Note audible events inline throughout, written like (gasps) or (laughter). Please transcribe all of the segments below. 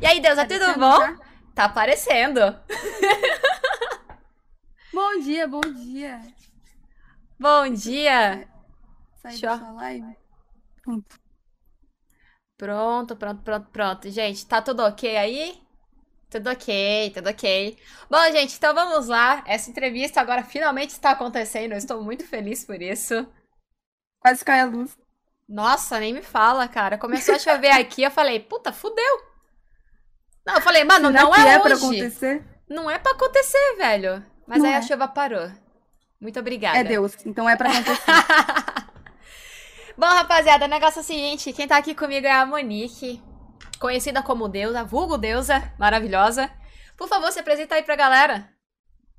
E aí, Deusa, tudo Aparecendo bom? já? Tá aparecendo. (laughs) Bom dia, bom dia. Bom dia. Sai da sua live. Pronto. Pronto, pronto, pronto, pronto. Gente, tá tudo ok aí? Tudo ok, tudo ok. Bom, gente, então vamos lá. Essa entrevista agora finalmente está acontecendo. Eu estou muito feliz por isso. Quase cai a luz. Nossa, nem me fala, cara. Começou a chover aqui, eu falei, puta, fudeu. Não, eu falei, mano, Será não que é, é pra hoje. acontecer? Não é pra acontecer, velho. Mas Não aí a é. chuva parou. Muito obrigada. É Deus, então é pra acontecer. (laughs) Bom, rapaziada, o negócio é o seguinte: quem tá aqui comigo é a Monique, conhecida como Deusa, vulgo Deusa, maravilhosa. Por favor, se apresenta aí pra galera.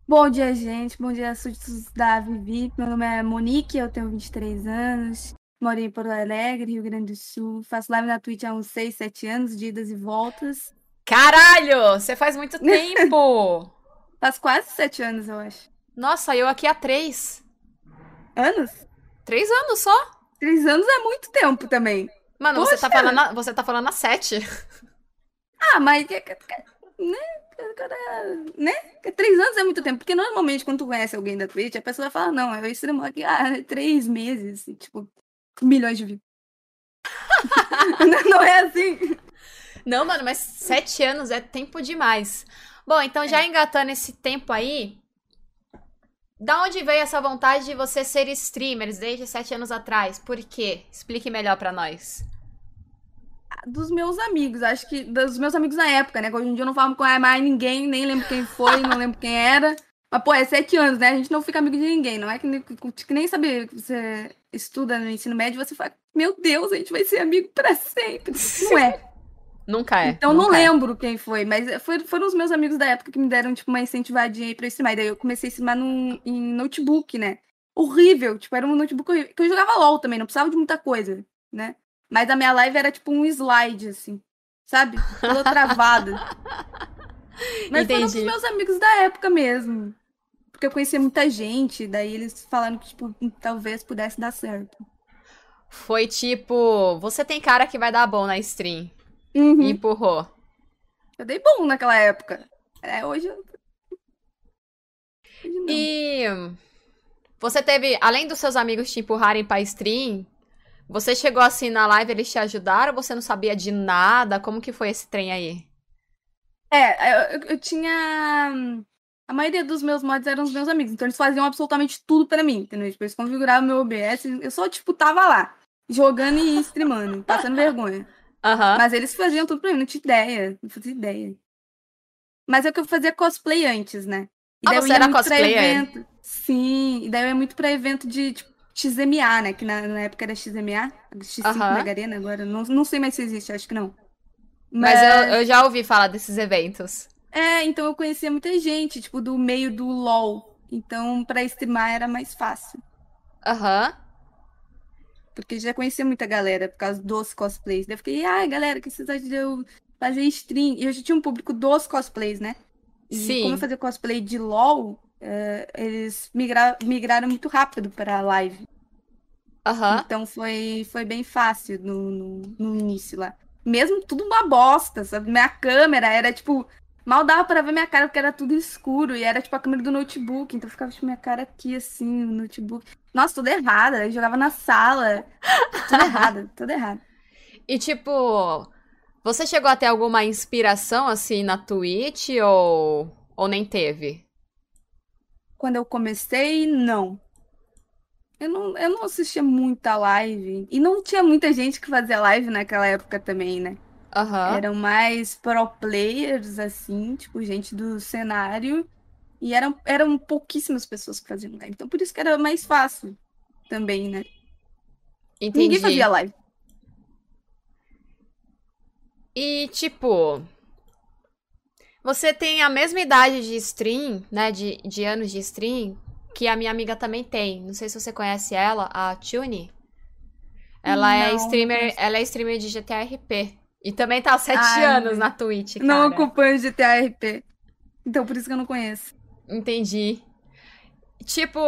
bom dia, gente. Bom dia, súditos da Vivi. Meu nome é Monique, eu tenho 23 anos. Moro em Porto Alegre, Rio Grande do Sul. Faço live na Twitch há uns 6, 7 anos, de idas e voltas. Caralho, você faz muito (laughs) tempo. Faz quase 7 anos, eu acho. Nossa, eu aqui há três. Anos? Três anos só. 3 anos é muito tempo também. Mano, você tá, falando a, você tá falando a sete. Ah, mas. Né? Né? Três anos é muito tempo. Porque normalmente, quando tu conhece alguém da Twitch, a pessoa fala, não, eu streamo aqui há três meses. e, Tipo, milhões de views. (laughs) não é assim. Não, mano, mas sete anos é tempo demais. Bom, então já engatando esse tempo aí, da onde veio essa vontade de você ser streamer desde sete anos atrás? Por quê? Explique melhor pra nós. Dos meus amigos, acho que dos meus amigos na época, né? Que hoje em dia eu não falo com mais ninguém, nem lembro quem foi, não lembro quem era. Mas, pô, é sete anos, né? A gente não fica amigo de ninguém. Não é que nem, que nem saber que você estuda no ensino médio, você fala, meu Deus, a gente vai ser amigo pra sempre. Não é. Nunca é. Então não nunca é. lembro quem foi, mas foi- foram os meus amigos da época que me deram, tipo, uma incentivadinha aí pra eu streamar. E daí eu comecei a streamar num, em notebook, né? Horrível, tipo, era um notebook horrível. Que eu jogava LOL também, não precisava de muita coisa, né? Mas a minha live era tipo um slide, assim, sabe? Toda travada. (laughs) Mas foram os Entendi. meus amigos da época mesmo. Porque eu conhecia muita gente, daí eles falaram que, tipo, talvez pudesse dar certo. Foi tipo, você tem cara que vai dar bom na stream. Uhum. E empurrou. Eu dei bom naquela época. É, hoje eu. Hoje não. E você teve, além dos seus amigos te empurrarem pra stream, você chegou assim na live, eles te ajudaram? Você não sabia de nada? Como que foi esse trem aí? É, eu, eu tinha. A maioria dos meus mods eram os meus amigos, então eles faziam absolutamente tudo pra mim, entendeu? Tipo, eles configuravam meu OBS, eu só, tipo, tava lá, jogando e streamando, passando vergonha. Aham. Mas eles faziam tudo pra mim, não tinha ideia, não fazia ideia. Mas é que eu fazia cosplay antes, né? E Ah, daí eu você ia era cosplayer? evento. Sim, e daí eu ia muito pra evento de, tipo, XMA, né? Que na, na época era XMA, X5 Aham. Mega Arena, agora não, não sei mais se existe, acho que não. Mas eu, eu já ouvi falar desses eventos. É, então eu conhecia muita gente, tipo, do meio do LoL. Então, pra streamar era mais fácil. Aham. Porque já conhecia muita galera por causa dos cosplays. Daí eu fiquei, ai, galera, que vocês acham de eu fazer stream? E eu já tinha um público dos cosplays, né? E Sim. como eu fazia cosplay de LoL, eh, eles migra- migraram muito rápido para live. Aham. Então foi, foi bem fácil no, no, no início lá. Mesmo tudo uma bosta, sabe? Minha câmera era tipo. Mal dava pra ver minha cara porque era tudo escuro e era tipo a câmera do notebook. Então ficava tipo minha cara aqui assim no notebook. Nossa, tudo errada. Eu jogava na sala. Tudo errado, (laughs) tudo errado. E tipo, você chegou a ter alguma inspiração assim na Twitch ou, ou nem teve? Quando eu comecei, não. Eu não, eu não assistia muita live. E não tinha muita gente que fazia live naquela época também, né? Aham. Eram mais pro players, assim, tipo, gente do cenário. E eram, eram pouquíssimas pessoas que faziam live. Então, por isso que era mais fácil também, né? Ninguém Entendi. fazia live. E tipo, você tem a mesma idade de stream, né? De, de anos de stream, que a minha amiga também tem. Não sei se você conhece ela, a Tune. Ela é Não, streamer, não ela é streamer de GTA RP. E também tá há sete Ai, anos na Twitch, cara. Não acompanho GTA RP. Então, por isso que eu não conheço. Entendi. Tipo,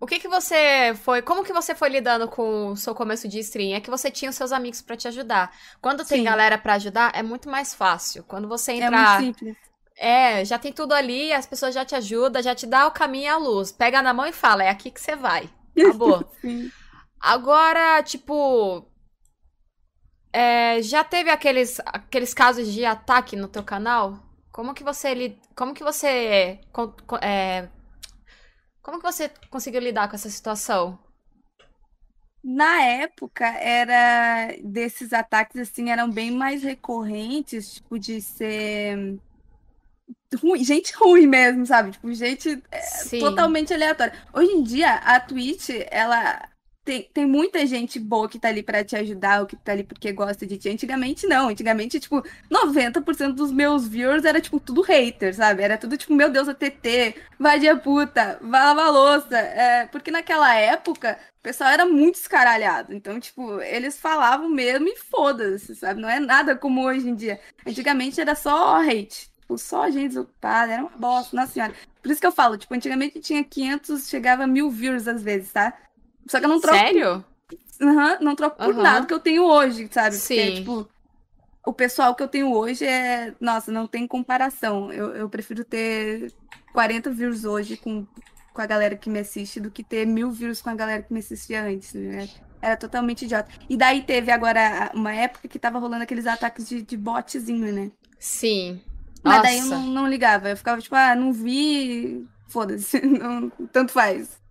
O que que você foi, como que você foi lidando com o seu começo de stream? É que você tinha os seus amigos pra te ajudar. Quando tem Sim. galera pra ajudar, é muito mais fácil. Quando você É entra, muito simples. é, já tem tudo ali, as pessoas já te ajudam, já te dá o caminho e a luz. Pega na mão e fala, é aqui que você vai. Acabou. (laughs) Sim. Agora, tipo, é, já teve aqueles, aqueles casos de ataque no teu canal? Como que você como que você é, como que você conseguiu lidar com essa situação? Na época, era desses ataques assim, eram bem mais recorrentes, tipo, de ser ruim, gente ruim mesmo, sabe? Tipo, gente Sim. totalmente aleatória. Hoje em dia, a Twitch, ela tem, tem muita gente boa que tá ali pra te ajudar, ou que tá ali porque gosta de ti. Antigamente, não. Antigamente, tipo, 90% dos meus viewers era, tipo, tudo hater, sabe? Era tudo, tipo, meu Deus, a TT, vadia puta, vai lavar louça. É, porque naquela época, o pessoal era muito escaralhado. Então, tipo, eles falavam mesmo e foda-se, sabe? Não é nada como hoje em dia. Antigamente era só hate. Tipo, só gente desocupada, era uma bosta, nossa senhora. Por isso que eu falo, tipo, antigamente tinha 500, chegava a mil views às vezes, tá? Só que eu não troco, Sério? Aham, não troco por nada que eu tenho hoje, sabe? Porque, Sim. tipo, o pessoal que eu tenho hoje é, nossa, não tem comparação. Eu, eu prefiro ter 40 views hoje com, com a galera que me assiste do que ter mil views com a galera que me assistia antes, né? Era totalmente idiota. E daí teve agora uma época que tava rolando aqueles ataques de, de botzinho, né? Sim. Mas daí eu Nossa. não, não ligava. Eu ficava tipo, ah, não vi, foda-se, (laughs) tanto faz.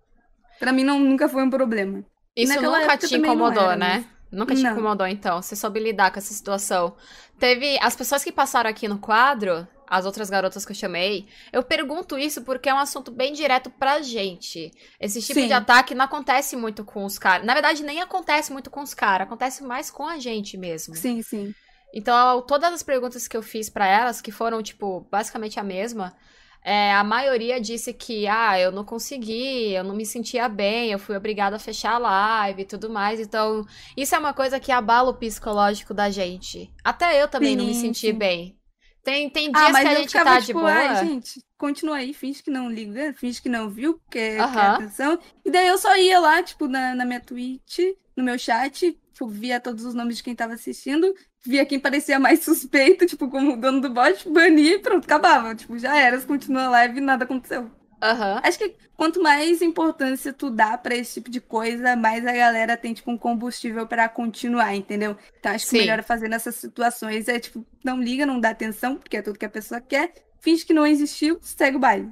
Pra mim não, nunca foi um problema. Isso nunca te incomodou, né? Nunca te Não. incomodou, então. Você soube lidar com essa situação. Teve as pessoas que passaram aqui no quadro, as outras garotas que eu chamei. Eu pergunto isso porque é um assunto bem direto pra gente. Esse tipo Sim. de ataque não acontece muito com os caras. Na verdade, nem acontece muito com os caras. Acontece mais com a gente mesmo. Sim, sim. Então, todas as perguntas que eu fiz pra elas, que foram, tipo, basicamente a mesma, é, a maioria disse que, ah, eu não consegui, eu não me sentia bem, eu fui obrigada a fechar a live e tudo mais. Então, isso é uma coisa que abala o psicológico da gente. Até eu também não me Sim, senti sim. bem. Tem, tem Ah, dias mas que a gente ficava tá de tipo, boa. ai, gente, continua aí, finge que não liga, finge que não viu, porque quer Aham. atenção. E daí eu só ia lá, tipo, na, na minha Twitch, no meu chat, tipo, via todos os nomes de quem tava assistindo, via quem parecia mais (laughs) suspeito, tipo, como o dono do bot, bania e pronto, acabava. Tipo, já era, você continua a live e nada aconteceu. Aham. Acho que quanto mais importância tu dá pra esse tipo de coisa, mais a galera tem, tipo, um combustível pra continuar, entendeu? Então acho que Sim. o melhor a fazer nessas situações é, tipo, não liga, não dá atenção, porque é tudo que a pessoa quer, finge que não existiu, segue o baile.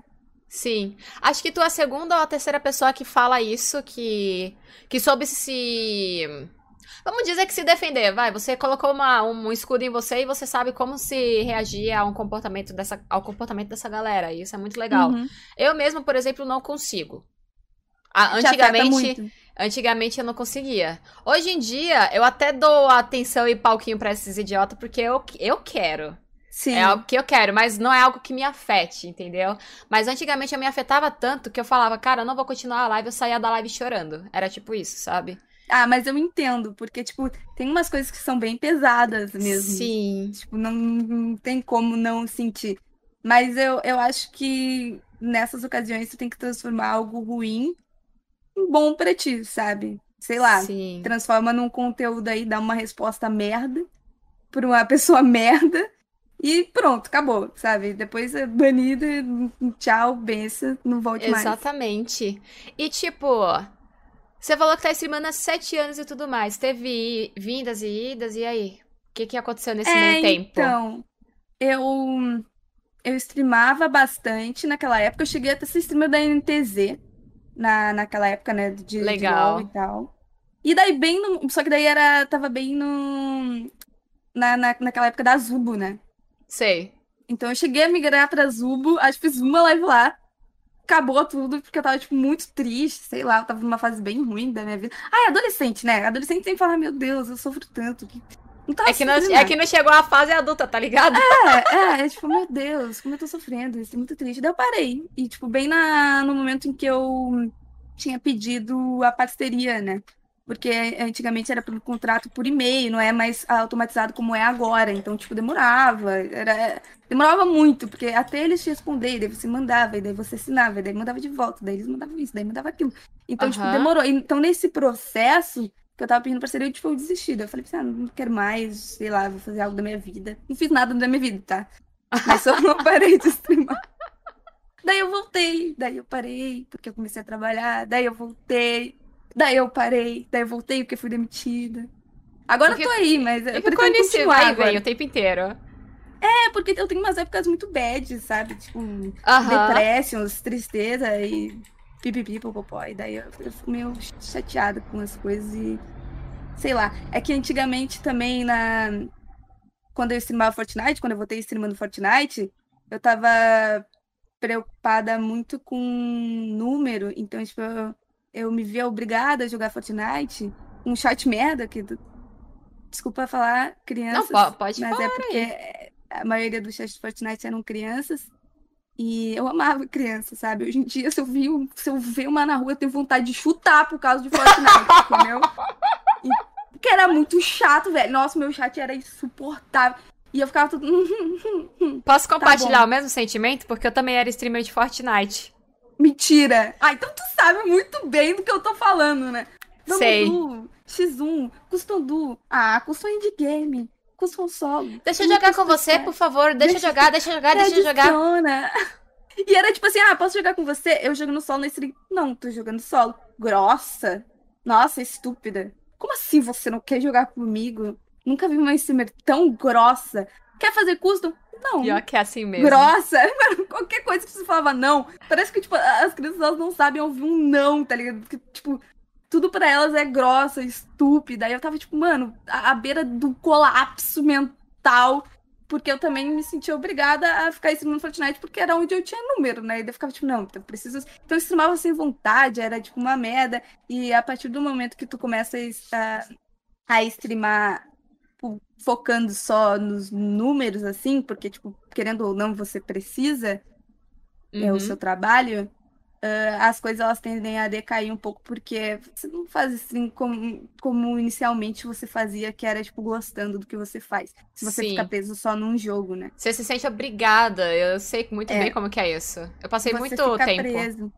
Sim. Acho que tu é a segunda ou a terceira pessoa que fala isso, que, que soube se. Vamos dizer que se defender, vai. Você colocou uma, um escudo em você e você sabe como se reagir a um comportamento dessa, ao comportamento dessa galera. E isso é muito legal. Uhum. Eu mesmo, por exemplo, não consigo. Ah, antigamente, antigamente eu não conseguia. Hoje em dia, eu até dou atenção e palquinho pra esses idiotas porque eu, eu quero. Sim. É algo que eu quero, mas não é algo que me afete, entendeu? Mas antigamente eu me afetava tanto que eu falava, cara, eu não vou continuar a live, eu saía da live chorando. Era tipo isso, sabe? Ah, mas eu entendo, porque, tipo, tem umas coisas que são bem pesadas mesmo. Sim. Tipo, não, não tem como não sentir. Mas eu, eu acho que nessas ocasiões tu tem que transformar algo ruim em bom pra ti, sabe? Sei lá, Sim. transforma num conteúdo aí, dá uma resposta merda pra uma (laughs) pessoa merda e pronto, acabou, sabe? Depois é banida, tchau, benção, não volte mais. Exatamente. E tipo, você falou que tá streamando há sete anos e tudo mais. Teve vindas e idas, e aí? O que que aconteceu nesse É, meio tempo? então, eu eu streamava bastante naquela época, eu cheguei até ser streamer da NTZ na, naquela época, né, de, de Legal. LoL e tal. E daí bem no, só que daí era tava bem no na, na, naquela época da Zubo, né? Sei. Então eu cheguei a migrar pra Zubo, acho que fiz uma live lá. Acabou tudo, porque eu tava, tipo, muito triste, sei lá, eu tava numa fase bem ruim da minha vida. Ah, é adolescente, né? Adolescente tem que falar, meu Deus, eu sofro tanto. que- Não tava É que, não, é que não chegou a fase adulta, tá ligado? é, é, é tipo, meu Deus, como eu tô sofrendo, isso é muito triste. Daí eu parei. E, tipo, bem na, no momento em que eu tinha pedido a parceria, né? Porque antigamente era pelo contrato por e-mail, não é mais automatizado como é agora. Então, tipo, demorava. Era... Demorava muito, porque até eles te responder, daí você mandava, e daí você assinava, e daí mandava de volta, daí eles mandavam isso, daí mandava aquilo. Então, uhum. tipo, demorou. Então, nesse processo que eu tava pedindo parceria, eu, tipo, eu desisti. Eu falei assim, ah, não quero mais, sei lá, vou fazer algo da minha vida. Não fiz nada da minha vida, tá? Mas só não (laughs) parei de streamar. Daí eu voltei, daí eu parei, porque eu comecei a trabalhar, daí eu voltei, Daí eu parei, daí eu voltei porque fui demitida. Agora eu tô aí, mas eu ficou nesse vai e o tempo inteiro. É, porque eu tenho umas épocas muito bad, sabe? Tipo, uh -huh. depressões, tristeza e pipipi, popopó. E daí eu, eu fico meio chateada com as coisas e. Sei lá. É que antigamente também na. Quando eu streamava Fortnite, quando eu voltei streamando Fortnite, eu tava preocupada muito com número. Então, tipo, eu eu me via obrigada a jogar Fortnite, um chat merda que desculpa falar crianças, Não, pode mas falar é porque a maioria dos chats de Fortnite eram crianças. E eu amava criança, sabe? Hoje em dia, se eu, vi, se eu ver uma na rua, eu tenho vontade de chutar por causa de Fortnite, (laughs) entendeu? E, porque era muito chato, velho. Nossa, meu chat era insuportável. E eu ficava tudo. Posso tá compartilhar tá o mesmo sentimento? Porque eu também era streamer de Fortnite. Mentira! Ah, então tu sabe muito bem do que eu tô falando, né? Vamos Sei. X1, custom duo. Ah, custom indie game. Custom solo. Deixa eu jogar com você, por favor. Deixa, deixa eu jogar, deixa eu jogar, deixa eu jogar. (laughs) E era tipo assim, ah, posso jogar com você? Eu jogo no solo nesse. Não, tô jogando solo. Grossa. Nossa, estúpida. Como assim você não quer jogar comigo? Nunca vi uma streamer tão grossa. Quer fazer custom? Não. Pior que é assim mesmo. Grossa. (laughs) Qualquer coisa que você falava não. Parece que, tipo, as crianças elas não sabem ouvir um não, tá ligado? Porque, tipo, tudo para elas é grossa, estúpida. Aí eu tava, tipo, mano, à beira do colapso mental. Porque eu também me sentia obrigada a ficar streamando Fortnite, porque era onde eu tinha número, né? E eu ficava, tipo, não, eu preciso. Então eu streamava sem vontade, era, tipo, uma merda. E a partir do momento que tu começa a, a streamar tipo, focando só nos números, assim, porque, tipo, querendo ou não, você precisa, uhum. é o uhum. seu trabalho, uh, as coisas elas tendem a decair um pouco, porque você não faz assim como, como inicialmente você fazia, que era, tipo, gostando do que você faz. Se você Sim. ficar preso só num jogo, né? Você se sente obrigada, eu sei muito é. bem como que é isso. Eu passei você muito tempo. Preso.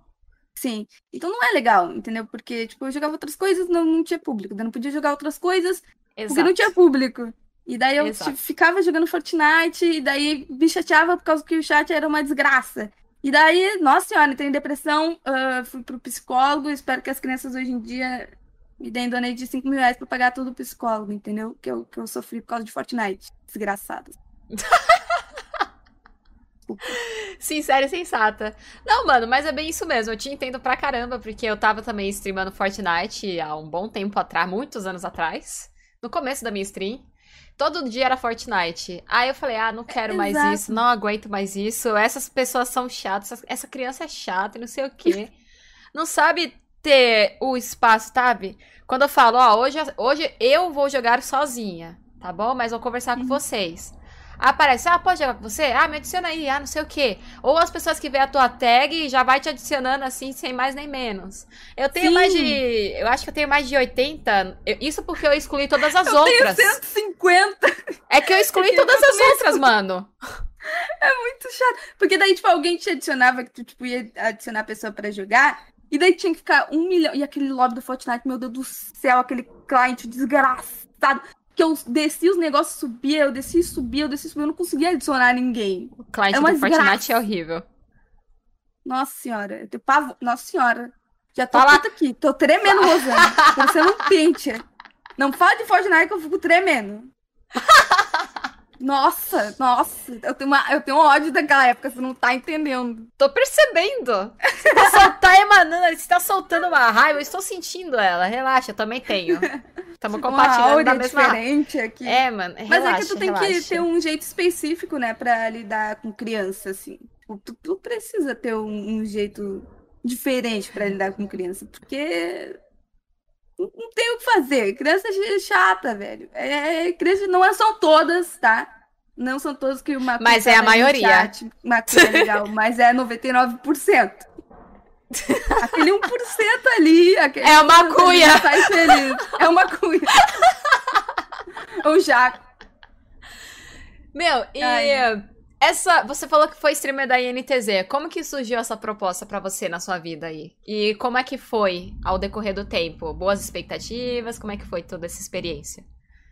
Sim. Então não é legal, entendeu? Porque, tipo, eu jogava outras coisas, não, não tinha público. Eu não podia jogar outras coisas, Exato. porque não tinha público. E daí eu tipo, ficava jogando Fortnite, e daí me chateava por causa que o chat era uma desgraça. E daí, nossa senhora, entrei em depressão, uh, fui pro psicólogo, espero que as crianças hoje em dia me deem donei de 5 mil reais pra pagar tudo o psicólogo, entendeu? Que eu, que eu sofri por causa de Fortnite. Desgraçado. (laughs) Sincera e sensata. Não, mano, mas é bem isso mesmo. Eu te entendo pra caramba, porque eu tava também streamando Fortnite há um bom tempo atrás, muitos anos atrás. No começo da minha stream. Todo dia era Fortnite. Aí eu falei, ah, não quero mais isso, não aguento mais isso. Essas pessoas são chatas, essa criança é chata e não sei o quê. (laughs) não sabe ter o espaço, sabe? Quando eu falo, ó, hoje, hoje eu vou jogar sozinha, tá bom? Mas vou conversar com uhum. vocês aparece, ah, pode jogar com você? Ah, me adiciona aí, ah, não sei o quê. Ou as pessoas que vê a tua tag já vai te adicionando assim, sem mais nem menos. Eu tenho Sim. mais de. Eu acho que eu tenho mais de 80. isso porque eu excluí todas as (laughs) eu outras. Tenho 150. É que eu excluí (laughs) é todas as outras, mano. É muito chato. Porque daí, tipo, alguém te adicionava que tu, tipo, ia adicionar a pessoa pra jogar. E daí tinha que ficar um milhão. E aquele lobby do Fortnite, meu Deus do céu, aquele cliente desgraçado que eu desci os negócios, subia, eu desci e subia, eu desci e subia, eu não conseguia adicionar ninguém. O cliente é do Fortnite é horrível. Nossa senhora, eu tenho pavo... Nossa senhora. Já tô Fala... aqui, tô tremendo, Rosana. Você não (laughs) pinte. Não fala de Fortnite que eu fico tremendo. (laughs) Nossa, nossa, eu tenho, uma, eu tenho ódio daquela época, você não tá entendendo. Tô percebendo. Você tá, tá emanando, você tá soltando uma raiva, eu estou sentindo ela. Relaxa, eu também tenho. Estamos compartilhando uma da mesma... diferente aqui. É, mano, relaxa, Mas é que tu tem relaxa. que ter um jeito específico, né, pra lidar com criança, assim. Tipo, tu, tu precisa ter um, um jeito diferente para lidar com criança, porque não tem o que fazer. Criança é chata, velho. É, criança não é, são todas, tá? Não são todas que uma Mas é a maioria. Chat, coisa legal, mas é 99%. (laughs) Aquele 1% ali. Aquele É uma 1% ali cuia. me Faz feliz. É uma cuia. (laughs) Ou já. Meu, e Ai. essa. Você falou que foi streamer da INTZ. Como que surgiu essa proposta pra você na sua vida aí? E como é que foi ao decorrer do tempo? Boas expectativas? Como é que foi toda essa experiência?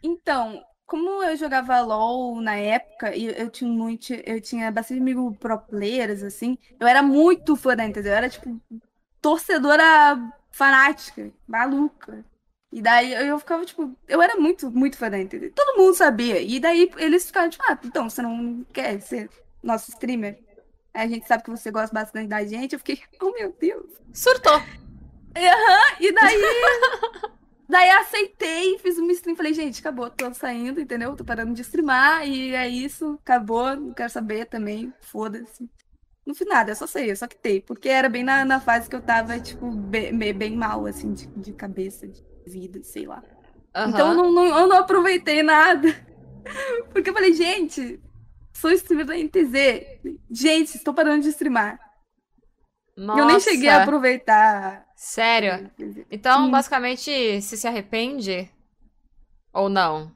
Então, como eu jogava LOL na época, e eu tinha muito, eu tinha bastante amigo pro players, assim, eu era muito fã da NTZ, eu era, tipo, torcedora fanática, maluca. E daí eu ficava, tipo, eu era muito, muito fã da NTZ. Todo mundo sabia. E daí eles ficaram, tipo, ah, então, você não quer ser nosso streamer? A gente sabe que você gosta bastante da gente. Eu fiquei, oh meu Deus. Surtou. E daí. (laughs) daí aceitei, fiz uma stream. Falei, gente, acabou, tô saindo, entendeu? Tô parando de streamar. E é isso, acabou. Não quero saber também. Foda-se. Não fiz nada, eu só sei, eu só quitei. Porque era bem na, na fase que eu tava, tipo, bem, bem- mal, assim, de, de cabeça, de vida, sei lá. Então eu não, não- eu não aproveitei nada. (laughs) Porque eu falei, gente, sou streamer da NTZ. Gente, estou parando de streamar. Nossa. Eu nem cheguei a aproveitar. Sério? Então, Hum. basicamente, se se arrepende? Ou não?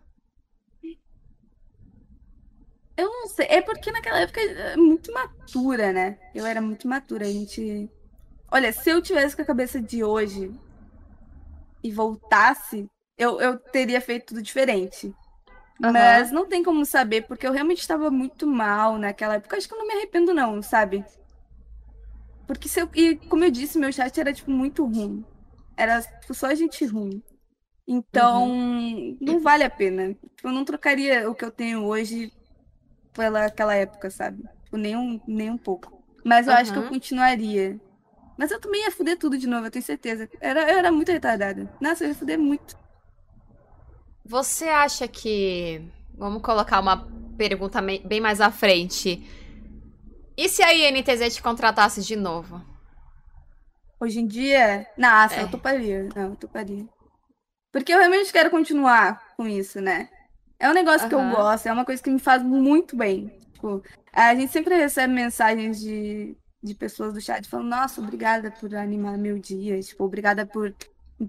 Eu não sei, é porque naquela época é muito matura, né? Eu era muito matura, a gente. Olha, se eu tivesse com a cabeça de hoje e voltasse, eu, eu teria feito tudo diferente. Aham. Mas não tem como saber, porque eu realmente estava muito mal naquela época. Acho que eu não me arrependo, não, sabe? Porque se eu. E como eu disse, meu chat era, tipo, muito ruim. Era tipo, só gente ruim. Então, não vale a pena. Tipo, Eu não trocaria o que eu tenho hoje pela aquela época, sabe? Tipo, nem um, nem um pouco. Mas eu acho que eu continuaria. Mas eu também ia fuder tudo de novo, eu tenho certeza. Era, eu era muito retardada. Nossa, eu ia fuder muito. Você acha que. Vamos colocar uma pergunta bem mais à frente. E se a INTZ te contratasse de novo? Hoje em dia, nossa, É. eu toparia. Não, eu toparia. Porque eu realmente quero continuar com isso, né? É um negócio que eu gosto, é uma coisa que me faz muito bem. Tipo, a gente sempre recebe mensagens de, de pessoas do chat falando, nossa, obrigada por animar meu dia. Tipo, obrigada por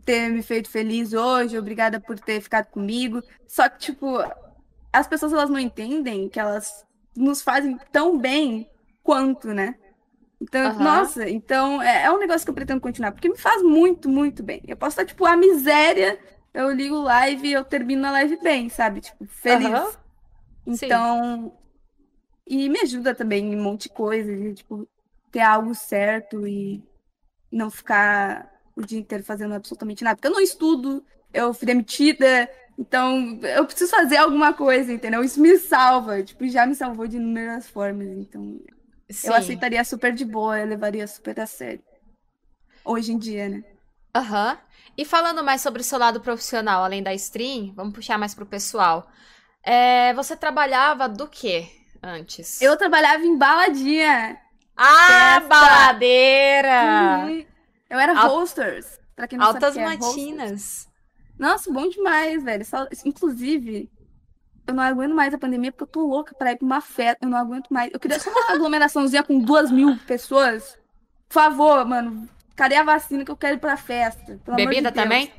ter me feito feliz hoje, obrigada por ter ficado comigo. Só que, tipo, as pessoas elas não entendem que elas nos fazem tão bem quanto, né? Então, Aham. nossa, então é, é um negócio que eu pretendo continuar, porque me faz muito, muito bem. Eu posso estar, tipo, a miséria, eu ligo live e eu termino a live bem, sabe? Tipo, feliz. Sim. Então, e me ajuda também em um monte de coisa, de, tipo, ter algo certo e não ficar o dia inteiro fazendo absolutamente nada. Porque eu não estudo, eu fui demitida, então eu preciso fazer alguma coisa, entendeu? Isso me salva, tipo, já me salvou de inúmeras formas, então Sim. eu aceitaria super de boa, eu levaria super a sério. Hoje em dia, né? Aham. E falando mais sobre o seu lado profissional, além da stream, vamos puxar mais pro pessoal. É, você trabalhava do quê antes? Eu trabalhava em baladinha. Ah, Festa. baladeira! Uhum. Eu era Al- hosters. Pra quem não Altas sabe que é matinas. Nossa, bom demais, velho. Inclusive, eu não aguento mais a pandemia porque eu tô louca pra ir pra uma festa. Eu não aguento mais. Eu queria só uma aglomeraçãozinha com duas mil pessoas. Por favor, mano. Cadê a vacina que eu quero ir pra festa? De Bebida Deus. também?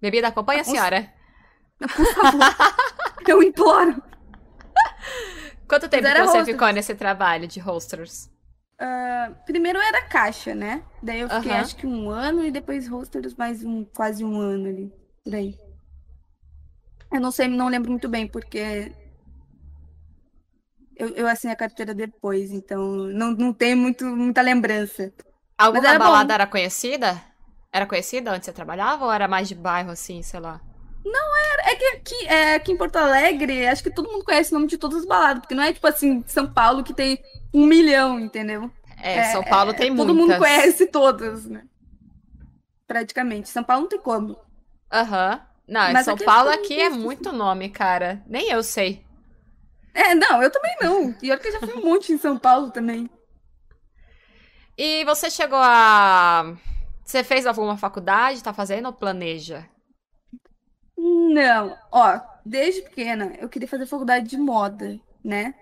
Bebida acompanha a senhora? (laughs) Eu imploro. Quanto tempo você hostess. ficou nesse trabalho de hosters? Ah, primeiro era caixa, né? Daí eu fiquei Aham. acho que um ano e depois hosters mais um, quase um ano ali. Por aí. Eu não sei, não lembro muito bem, porque eu, eu assinei a carteira depois, então não, não tenho muito, muita lembrança. Alguma era bom. balada era conhecida? Era conhecida onde você trabalhava ou era mais de bairro assim, sei lá? É que aqui, é, aqui em Porto Alegre, acho que todo mundo conhece o nome de todas as baladas, porque não é tipo assim, São Paulo que tem um milhão, entendeu? É, São Paulo tem Todo muitas. mundo conhece todas, né? Praticamente. São Paulo não tem como. Aham. Não, em Mas São aqui Paulo aqui é conhece. muito nome, cara. Nem eu sei. É, não, eu também não. E olha que eu já fui um monte em São Paulo também. E você chegou a. Você fez alguma faculdade? Tá fazendo ou planeja? Não, ó, desde pequena eu queria fazer faculdade de moda, né?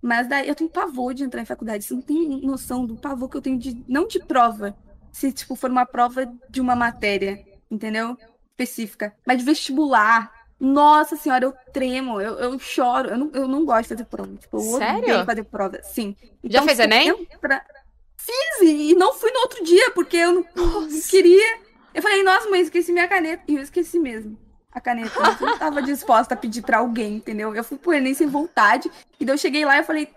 Mas daí eu tenho pavor de entrar em faculdade. Você não tem noção do pavor que eu tenho de. Não de prova, se, tipo, for uma prova de uma matéria, entendeu? Específica. Mas de vestibular, nossa senhora, eu tremo, eu, eu choro, eu não, eu não gosto de fazer prova. Tipo, eu Sério? odeio fazer prova, sim. Já fez Enem? pra- Fiz e não fui no outro dia, porque eu não, não queria. Eu falei, nossa, mãe, esqueci minha caneta. E eu esqueci mesmo. A caneta. Eu não tava disposta a pedir pra alguém, entendeu? Eu fui pro Enem sem vontade. E daí eu cheguei lá e falei,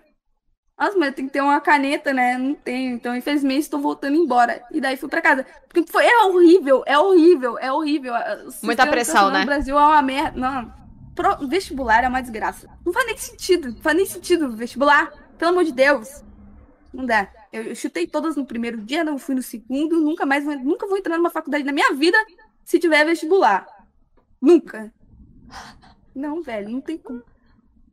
nossa, mas tem que ter uma caneta, né? Não tenho. Então, infelizmente, estou voltando embora. E daí fui pra casa. Porque foi, é horrível, é horrível, é horrível. O sistema pressão, né? No Brasil é uma merda. Não. Pro- vestibular é uma desgraça. Não faz nem sentido. Não faz nem sentido vestibular. Pelo amor de Deus. Não dá. Eu, eu chutei todas no primeiro dia, não fui no segundo. Nunca mais nunca vou entrar numa faculdade na minha vida se tiver vestibular. Nunca. Não, velho, não tem como.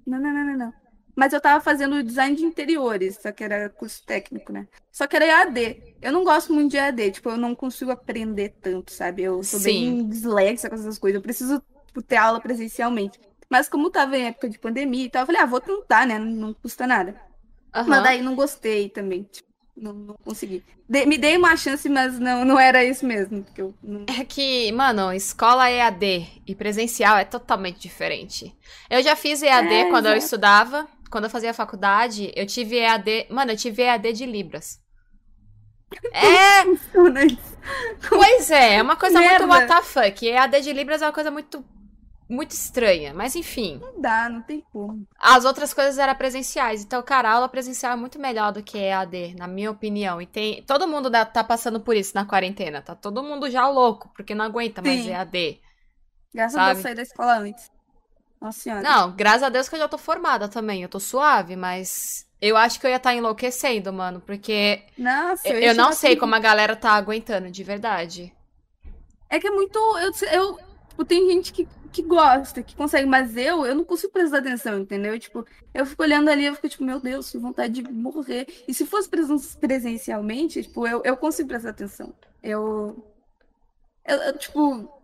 Não, não, não, não, não. Mas eu tava fazendo design de interiores, só que era curso técnico, né? Só que era EAD. Eu não gosto muito de EAD, tipo, eu não consigo aprender tanto, sabe? Eu sou bem disléxica com essas coisas. Eu preciso tipo, ter aula presencialmente. Mas como tava em época de pandemia e tal, eu falei, ah, vou tentar, né? Não, não custa nada. Aham. Mas daí não gostei também. Tipo, não, não consegui. De- me dei uma chance, mas não, não era isso mesmo. Porque eu não... É que, mano, escola EAD e presencial é totalmente diferente. Eu já fiz EAD É, quando eu estudava, quando eu fazia faculdade, eu tive EAD. Mano, eu tive EAD de Libras. É, (laughs) isso. pois é, é uma coisa muito Merda. WTF. EAD de Libras é uma coisa muito, muito estranha. Mas enfim, Não dá, não tem como. as outras coisas eram presenciais. Então, cara, a aula presencial é muito melhor do que EAD, na minha opinião. E tem. Todo mundo tá passando por isso na quarentena. Tá todo mundo já louco, porque não aguenta mais Sim. EAD. Graças a? Deus da escola antes. Nossa senhora. Não, graças a Deus que eu já tô formada também. Eu tô suave, mas eu acho que eu ia estar enlouquecendo, mano, porque Nossa, eu, eu não sei tudo- como a galera tá aguentando, de verdade. É que é muito. Eu, eu tipo, tem gente que, que gosta, que consegue, mas eu, eu não consigo prestar atenção, entendeu? Tipo, eu fico olhando ali, eu fico tipo, meu Deus, que vontade de morrer. E se fosse presen- presencialmente, tipo, eu, eu consigo prestar atenção. Eu, eu, eu, tipo,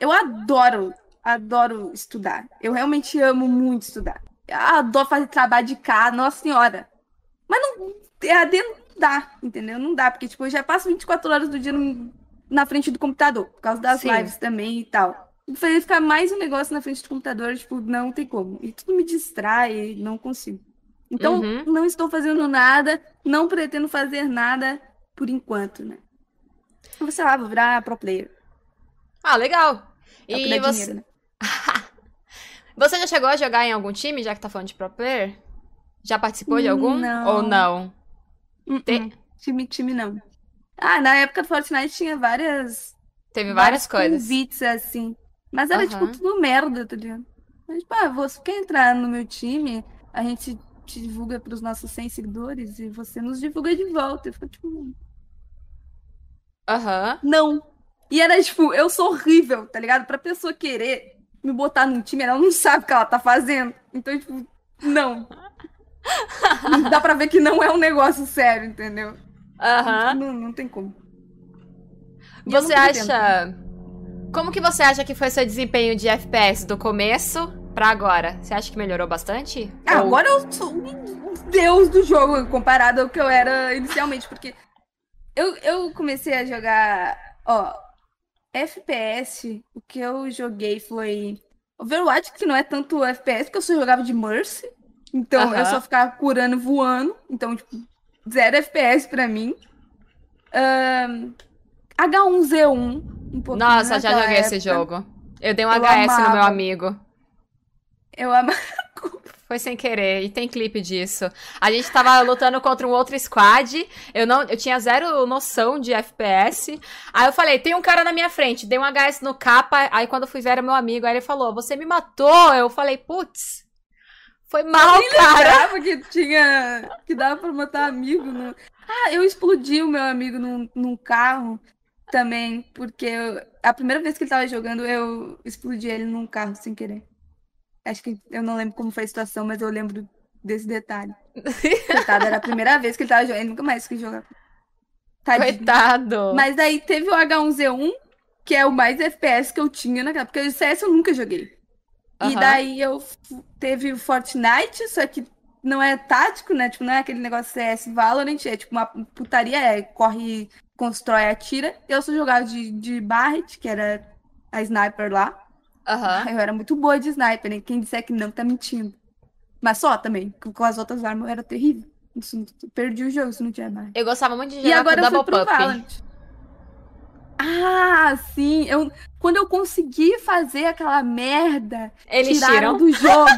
eu adoro, adoro estudar. Eu realmente amo muito estudar. Eu adoro fazer trabalho de casa, nossa senhora. Mas não, EAD não dá, entendeu? Não dá, porque, tipo, eu já passo 24 horas do dia no- na frente do computador, por causa das Sim. lives também e tal. Fazer ficar mais um negócio na frente do computador, tipo, não tem como. E tudo me distrai, não consigo. Então, Uhum. não estou fazendo nada, não pretendo fazer nada por enquanto, né? Eu vou, sei lá, vou virar pro player. Ah, legal. É E você, dinheiro, né? (laughs) você já chegou a jogar em algum time, já que tá falando de pro player? Já participou de algum? Não. Ou não? Uh-uh. Tem- Time, time não. Ah, na época do Fortnite tinha várias Teve várias coisas. convites, assim. Mas era, tipo, Aham. tudo merda, tá ligado? Mas, tipo, ah, você quer entrar no meu time? A gente te divulga pros nossos 100 seguidores e você nos divulga de volta. Eu fico, tipo, Aham. não. E era, tipo, eu sou horrível, tá ligado? Pra pessoa querer me botar num time, ela não sabe o que ela tá fazendo. Então, tipo, não. (laughs) Dá pra ver que não é um negócio sério, entendeu? Aham. Não, não tem como. E Você acha. Como que você acha que foi seu desempenho de FPS do começo pra agora? Você acha que melhorou bastante? Ah, Ou- agora eu sou um deus do jogo comparado ao que eu era inicialmente, porque eu, eu comecei a jogar, ó, FPS, o que eu joguei foi Overwatch, que não é tanto FPS, porque eu só jogava de Mercy, então eu Aham. só ficava curando voando, então, tipo, zero FPS pra mim. Ahn, H1Z1, um pouquinho Nossa, já joguei esse época. jogo. Eu dei um Eu HS no meu amava. amigo. Eu amava. (laughs) Foi sem querer, e tem clipe disso. A gente tava lutando contra um outro squad, eu não, eu tinha zero noção de FPS. Aí eu falei, tem um cara na minha frente, dei um HS no capa, aí quando eu fui ver era meu amigo, aí ele falou, você me matou. Eu falei, putz, foi mal, cara. lembrava que tinha. que dava pra matar amigo. No... Ah, eu explodi o meu amigo num, num carro também, porque eu- a primeira vez que ele tava jogando, eu explodi ele num carro sem querer. Acho que eu não lembro como foi a situação, mas eu lembro desse detalhe. (laughs) Coitado, era a primeira vez que ele tava jogando, ele nunca mais quis jogar. Tadinho. Coitado. Mas aí teve o H1Z1, que é o mais FPS que eu tinha naquela. Porque o CS eu nunca joguei. E Aham. daí eu teve o Fortnite, só que não é tático, né? Tipo, não é aquele negócio CS Valorant, é tipo uma putaria, é corre constrói e atira. Eu só jogava de, de Barret, que era a sniper lá. Aham. (laughs) Eu era muito boa de sniper, né? Quem disser que não tá mentindo. Mas só também, com as outras armas eu era terrível. Isso, perdi o jogo se não tinha mais. Eu gostava muito de E jogar agora com eu fui Double pro Pup. Valorant. Ah, sim. Eu, quando eu consegui fazer aquela merda, Eles tiraram tiram. do (laughs) jogo.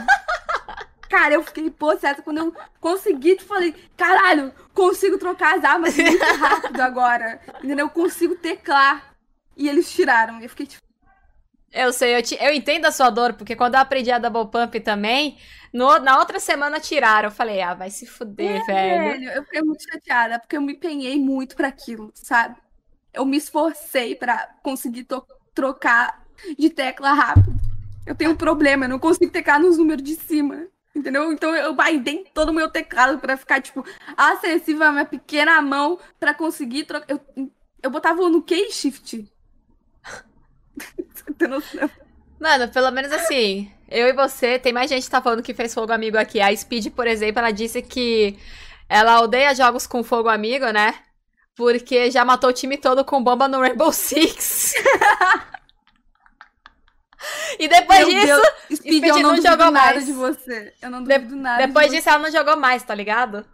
Cara, eu fiquei possessa quando eu consegui, tipo, falei, caralho, consigo trocar as armas muito rápido agora. Entendeu? Eu consigo teclar. E eles tiraram. Eu fiquei tipo, Eu sei, eu, te- eu entendo a sua dor, porque quando eu aprendi a Double Pump também, no- na outra semana tiraram. Eu falei, ah, vai se fuder, velho. velho, eu fiquei muito chateada, porque eu me empenhei muito pra aquilo, sabe? Eu me esforcei pra conseguir trocar de tecla rápido. Eu tenho um problema, eu não consigo teclar nos números de cima. Entendeu? Então eu baidei todo o meu teclado pra ficar, tipo, acessível à minha pequena mão pra conseguir trocar. Eu, eu botava no key shift. Você (laughs) tem noção? Mano, pelo menos assim, eu e você, tem mais gente que tá falando que fez fogo amigo aqui. A Speed, por exemplo, ela disse que ela odeia jogos com fogo amigo, né? Porque já matou o time todo com bomba no Rainbow Six. (laughs) e depois Meu disso, Deus, Speed, Speed eu não, não jogou nada mais. de você. Eu não De- duvido nada. de depois você. disso ela não jogou mais, tá ligado?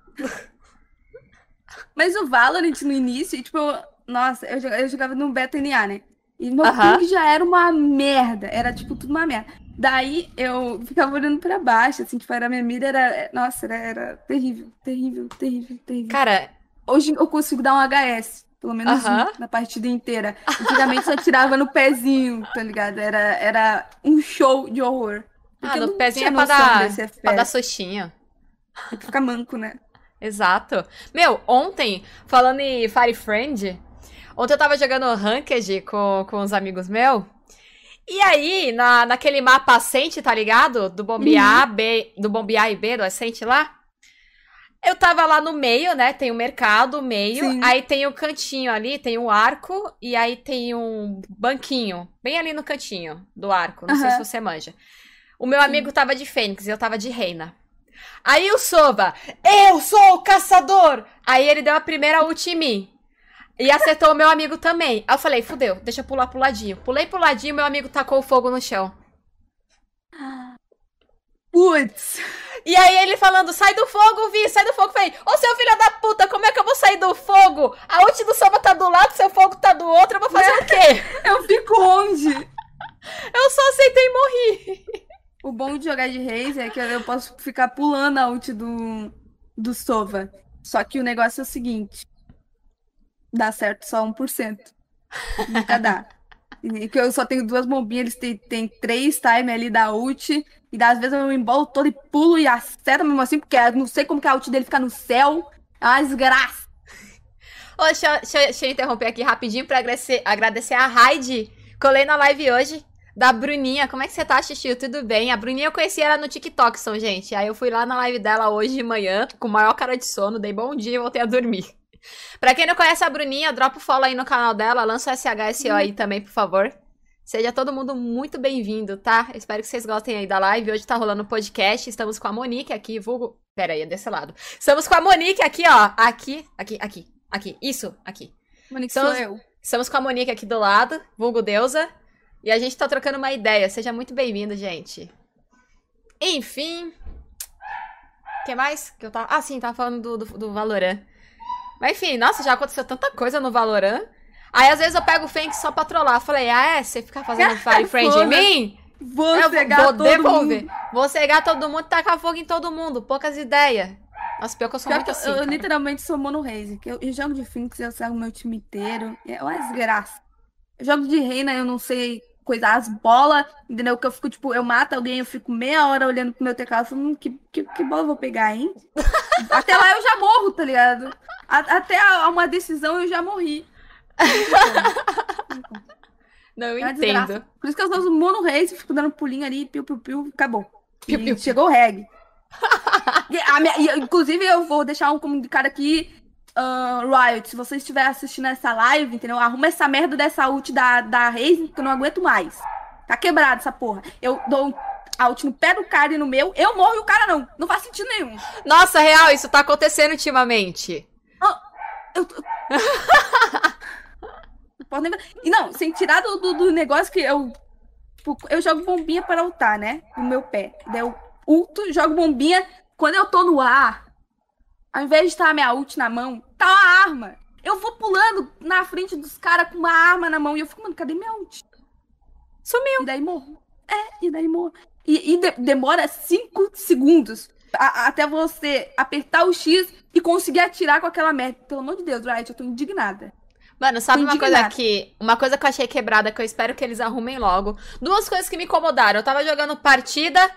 Mas o Valorant no início, tipo, nossa, eu jogava, eu jogava no Beta NA, né? E meu Aham. ping já era uma merda. Era, tipo, tudo uma merda. Daí eu ficava olhando pra baixo, assim, tipo, era, a minha mira era. Nossa, era, era terrível, terrível, terrível, terrível. Cara, Hoje eu consigo dar um HS, pelo menos Aham. um, na partida inteira. Antigamente só tirava no pezinho, tá ligado? Era, era um show de horror. Porque ah, no pezinho é pra dar, pra dar sustinho. Tem que ficar manco, né? (laughs) Exato. Meu, ontem, falando em Fire Friend, ontem eu tava jogando Ranked com, com uns amigos meus. E aí, na, naquele mapa Ascente, tá ligado? Do bombear B, do bombear e B, do Ascente lá. Eu tava lá no meio, né? Tem o mercado, o meio. Sim. Aí tem o cantinho ali, tem o arco. E aí tem um banquinho. Bem ali no cantinho do arco. Não sei se você manja. O meu amigo tava de Fênix e eu tava de Reina. Aí o Sova, eu sou o caçador! Aí ele deu a primeira ult em mim. E acertou o meu amigo também. Aí eu falei, fudeu, deixa eu pular pro ladinho. Pulei pro ladinho, meu amigo tacou o fogo no chão. Putz! E aí ele falando, sai do fogo, Vi, sai do fogo. Eu Falei, ô seu filho da puta, como é que eu vou sair do fogo? A ult do Sova tá do lado, seu fogo tá do outro, eu vou fazer o quê? (laughs) Eu fico onde? Eu só aceitei morri. O bom de jogar de Reis é que eu posso ficar pulando a ult do, do Sova. Só que o negócio é o seguinte: dá certo só 1%. Nunca dá. E que eu só tenho duas bombinhas, eles têm, têm três time ali da ult. E às vezes eu me embolo todo e pulo e acerta mesmo assim, porque não sei como que a ult dele fica no céu. É uma desgraça. Ô, deixa, eu- deixa deixa eu interromper aqui rapidinho pra agradecer, agradecer a Raid. Colei na live hoje da Bruninha. Como é que você tá, Xixi? Tudo bem? A Bruninha eu conheci ela no TikTok, são gente. Aí eu fui lá na live dela hoje de manhã, com maior cara de sono, dei bom dia e voltei a dormir. Pra quem não conhece a Bruninha, dropa o follow aí no canal dela, lança o SHSO aí também, por favor. Seja todo mundo muito bem-vindo, tá? Eu espero que vocês gostem aí da live. Hoje tá rolando um podcast. Estamos com a Monique aqui, vulgo. Pera aí, é desse lado. Estamos com a Monique aqui, ó. Aqui, aqui, aqui, aqui. Isso, aqui. Monique, São sou eu. Estamos com a Monique aqui do lado, vulgo deusa. E a gente tá trocando uma ideia. Seja muito bem-vindo, gente. Enfim. O que mais que eu tava... Ah, sim, tava falando do, do, do Valorant. Mas enfim, nossa, já aconteceu tanta coisa no Valorant. Aí às vezes eu pego o Fênix só pra trollar. Falei, ah, é? Você fica fazendo (laughs) Fire Friend em mim? Vou Eu pegar vou todo devolver. mundo. Vou cegar todo mundo e tacar fogo em todo mundo. Poucas ideias. Nossa, pior que eu sou Pior muito assim. eu, eu literalmente sou mono raise. Eu, eu jogo de Phoenix, eu sago meu time inteiro. É uma desgraça. Eu jogo de reina, eu não sei coisar as bolas, entendeu? Que eu fico, tipo, eu mato alguém, eu fico meia hora olhando pro meu teclado, falando, hum, que, que, que bola eu vou pegar, hein? (laughs) Até lá eu já morro, tá ligado? A- até a- uma decisão eu já morri. Não, eu É entendo. desgraça. Por isso que eu uso mono raise, fico dando pulinho ali, piu, piu, piu, acabou. Piu, piu. Chegou o reggae. (laughs) Minha- inclusive, eu vou deixar um comunicado aqui. ah, Riot, se você estiver assistindo essa live, entendeu? Arruma essa merda dessa ult da, da Raze, que eu não aguento mais. Tá quebrado essa porra. Eu dou a ult no pé do cara e no meu, eu morro e o cara não. Não faz sentido nenhum. Nossa, real, isso tá acontecendo ultimamente. Eu, (laughs) Posso nem... E não, sem tirar do, do, do negócio que eu. Tipo, eu jogo bombinha para ultar, né? No meu pé. Daí eu ulto, jogo bombinha. Quando eu tô no ar, ao invés de estar a minha ult na mão, tá uma arma. Eu vou pulando na frente dos caras com uma arma na mão e eu fico, mano, cadê minha ult? Sumiu. E daí morro. É, e daí morro. E, e de- demora 5 segundos a- até você apertar o X e conseguir atirar com aquela merda. Pelo amor de Deus, Riot, eu tô indignada. Mano, sabe Tô uma coisa que. Uma coisa que eu achei quebrada, que eu espero que eles arrumem logo. Duas coisas que me incomodaram. Eu tava jogando partida,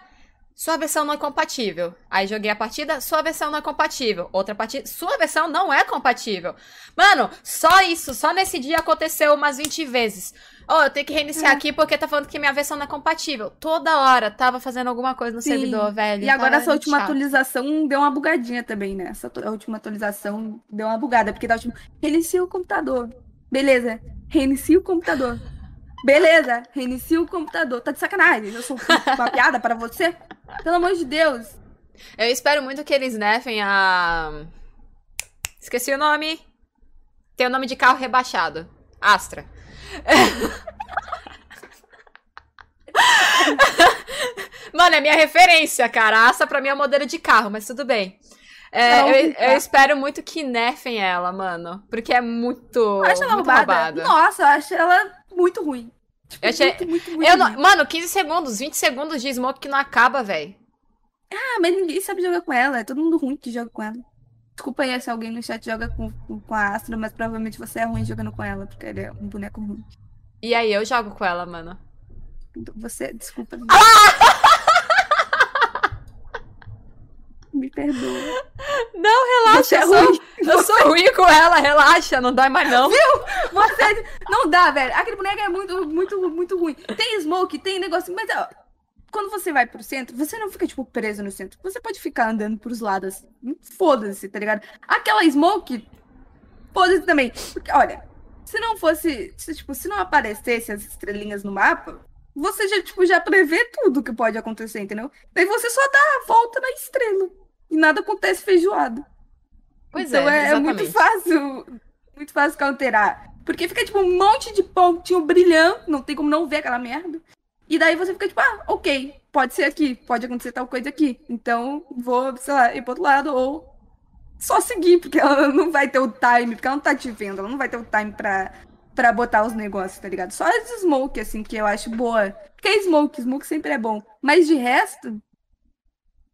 sua versão não é compatível. Aí joguei a partida, sua versão não é compatível. Outra partida, sua versão não é compatível. Mano, só isso, só nesse dia aconteceu umas 20 vezes. Oh, eu tenho que reiniciar É. aqui porque tá falando que minha versão não é compatível. Toda hora tava fazendo alguma coisa no Sim. servidor, velho. E agora Tava essa última chato. atualização deu uma bugadinha também, né? Essa última atualização deu uma bugada, porque tava tipo, reinicia o computador. Beleza, reinicia o computador. Beleza, reinicia o computador. Tá de sacanagem? Eu sou (laughs) uma piada para você? Pelo amor de Deus. Eu espero muito que eles nerfem a. Esqueci o nome. Tem o nome de carro rebaixado. Astra. Mano, é minha referência, cara. Astra pra mim é modelo de carro, mas tudo bem. É, Não, eu, eu espero muito que nerfem ela, mano. Porque é muito, Eu acho ela muito roubada. roubada. Nossa, eu acho ela muito ruim. Tipo, Eu achei- muito, muito, muito Eu ruim. não- Mano, 15 segundos, 20 segundos de smoke que não acaba, velho. Ah, mas ninguém sabe jogar com ela. É todo mundo ruim que joga com ela. Desculpa aí se alguém no chat joga com, com, com a Astra, mas provavelmente você é ruim jogando com ela, porque ele é um boneco ruim. E aí, eu jogo com ela, mano. Você, desculpa. Ah! (laughs) Me perdoa. Não, relaxa, é eu sou, ruim. eu sou ruim com ela, relaxa, não dói mais não. Você não dá, velho. Aquele boneco é muito, muito, muito ruim. Tem smoke, tem negócio, mas ó, quando você vai pro centro, você não fica tipo preso no centro. Você pode ficar andando pros lados assim. Foda-se, tá ligado? Aquela smoke, foda-se também. Porque, olha, se não fosse, se, tipo, se não aparecesse as estrelinhas no mapa, você já tipo já prevê tudo que pode acontecer, entendeu? Daí você só dá a volta na estrela e nada acontece feijoado. Pois então é, é, é muito fácil, muito fácil counterar. Porque fica tipo um monte de pontinho brilhando, não tem como não ver aquela merda. E daí você fica tipo, ah, ok, pode ser aqui, pode acontecer tal coisa aqui. Então vou, sei lá, ir pro outro lado ou só seguir, porque ela (laughs) não vai ter o time, porque ela não tá te vendo, ela não vai ter o time pra, pra botar os negócios, tá ligado? Só as smoke, assim, que eu acho boa. Porque é smoke, smoke sempre é bom. Mas de resto,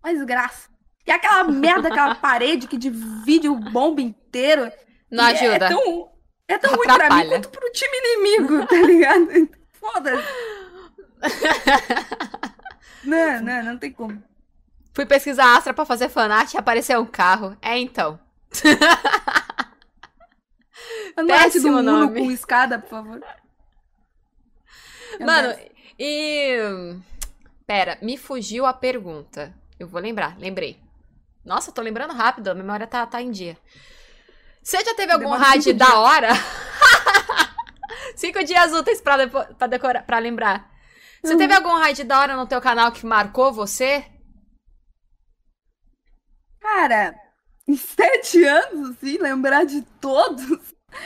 mais graça. E aquela merda, aquela (laughs) parede que divide o bomba inteiro. Não e ajuda. É tão, é tão ruim pra mim quanto pro time inimigo, tá ligado? Foda-se. (laughs) Não, não, não tem como. Fui pesquisar Astra pra fazer fanart e apareceu um carro. É então. (laughs) Não acho do Uno nome. com escada, por favor. Meu Mano, e. Pera, me fugiu a pergunta. Eu vou lembrar, lembrei. Nossa, eu tô lembrando rápido, a memória tá, tá em dia. Você já teve algum raid da hora? (laughs) cinco dias úteis pra, depo- pra, decorar, pra lembrar. Você Uhum. teve algum raid da hora no teu canal que marcou você? Cara, em sete anos, assim, lembrar de todos.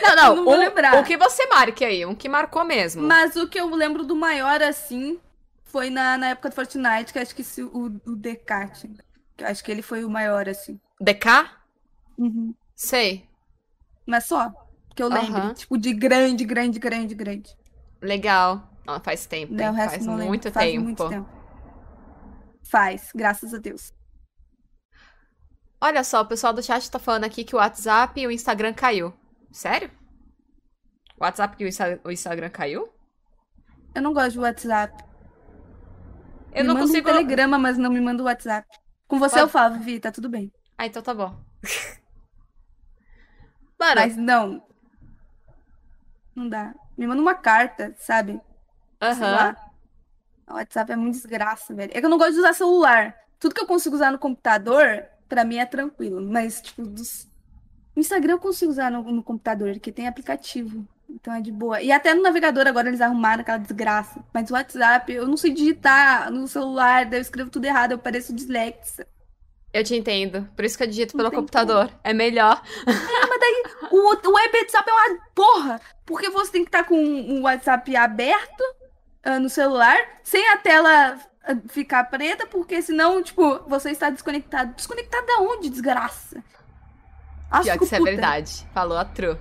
Não, não, não vou um- lembrar. o que você marque aí, um que marcou mesmo. Mas o que eu lembro do maior, assim, foi na, na época do Fortnite, que acho que se, o, o Decat. que Acho que ele foi o maior, assim. DK? Uhum. Sei. Mas só. Que eu lembro. Tipo, de grande, grande, grande, grande. Legal. Não, faz tempo, hein? o resto faz não muito Faz tempo. muito tempo. Faz, graças a Deus. Olha só, o pessoal do chat tá falando aqui que o WhatsApp e o Instagram caiu. Sério? O WhatsApp e o, Insta- o Instagram caiu? Eu não gosto de WhatsApp. Eu me não manda consigo. um telegrama, mas não me manda o WhatsApp. Com você Pode- eu falo, Vi, tá tudo bem. Ah, então tá bom. Mano, Mas não. Não dá. Me manda uma carta, sabe? Aham. lá. O WhatsApp é muito desgraça, velho. É que eu não gosto de usar celular. Tudo que eu consigo usar no computador, pra mim é tranquilo. Mas, tipo, dos... Instagram eu consigo usar no, no computador, porque tem aplicativo. Então é de boa. E até no navegador agora eles arrumaram aquela desgraça. Mas o WhatsApp, eu não sei digitar no celular, daí eu escrevo tudo errado, eu pareço dislexa. Eu te entendo. Por isso que eu digito Não pelo computador. É melhor. O, o WhatsApp é uma porra. Porque você tem que estar com o WhatsApp aberto uh, no celular, sem a tela uh, ficar preta, porque senão, tipo, você está desconectado. Desconectado da onde, desgraça? Acho Pior que isso é puta. é verdade. Falou a true.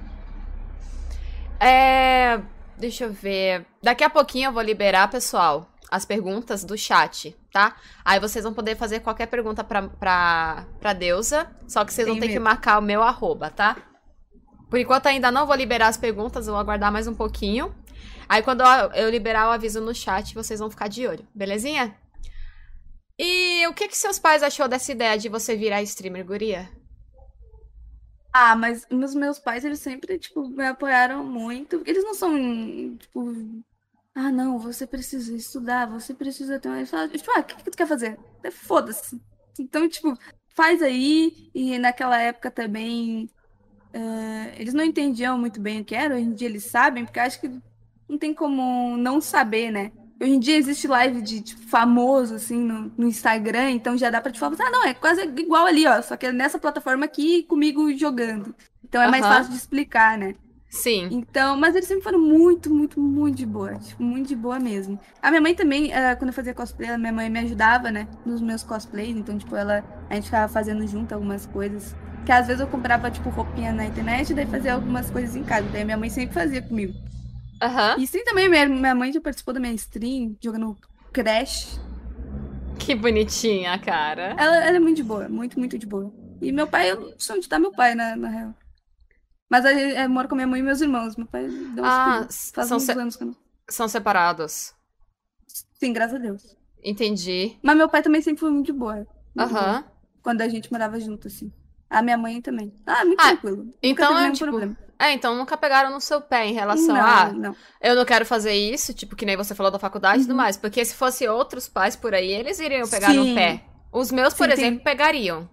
É. Deixa eu ver. Daqui a pouquinho eu vou liberar, pessoal, as perguntas do chat, tá? Aí vocês vão poder fazer qualquer pergunta pra, pra, pra deusa. Só que vocês Tem vão ter medo. que marcar o meu arroba, tá? Por enquanto ainda não vou liberar as perguntas, vou aguardar mais um pouquinho. Aí quando eu liberar o aviso no chat, vocês vão ficar de olho, belezinha? E o que que seus pais achou dessa ideia de você virar streamer, guria? Ah, mas os meus pais, eles sempre, tipo, me apoiaram muito. Eles não são, tipo, ah, não, você precisa estudar, você precisa ter uma. Tipo, ah, o que, que tu quer fazer? É, foda-se. Então, tipo, faz aí. E naquela época também. Uh, eles não entendiam muito bem o que era, hoje em dia eles sabem, porque acho que não tem como não saber, né? Hoje em dia existe live de tipo, famoso, assim, no, no, Instagram, então já dá pra te falar, ah, não, é quase igual ali, ó, só que é nessa plataforma aqui comigo jogando. Então é uhum. mais fácil de explicar, né? Sim. Então, mas eles sempre foram muito, muito, muito de boa. Tipo, muito de boa mesmo. A minha mãe também, uh, quando eu fazia cosplay, a minha mãe me ajudava, né? Nos meus cosplays. Então, tipo, ela. A gente ficava fazendo junto algumas coisas. Que às vezes eu comprava, tipo, roupinha na internet e daí fazia algumas coisas em casa. Daí minha mãe sempre fazia comigo. Uhum. E sim, também minha, minha mãe já participou da minha stream, jogando Crash. Que bonitinha, cara. Ela, ela, é muito de boa, muito, muito de boa. E meu pai, eu não sei onde tá meu pai, na, na real. Mas eu, eu moro com minha mãe e meus irmãos. Meu pai deu uns ah, faz são uns anos que eu não... São separados. Sim, graças a Deus. Entendi. Mas meu pai também sempre foi muito de boa. Aham. Uhum. Quando a gente morava junto, assim. A minha mãe também. Ah, muito ah, tranquilo. Então, é, tipo, problema. É, então nunca pegaram no seu pé em relação não, a. Não. Eu não quero fazer isso, tipo, que nem você falou da faculdade e uhum. tudo mais. Porque se fosse outros pais por aí, eles iriam pegar Sim. no pé. Os meus, por Sim, exemplo, tem... pegariam.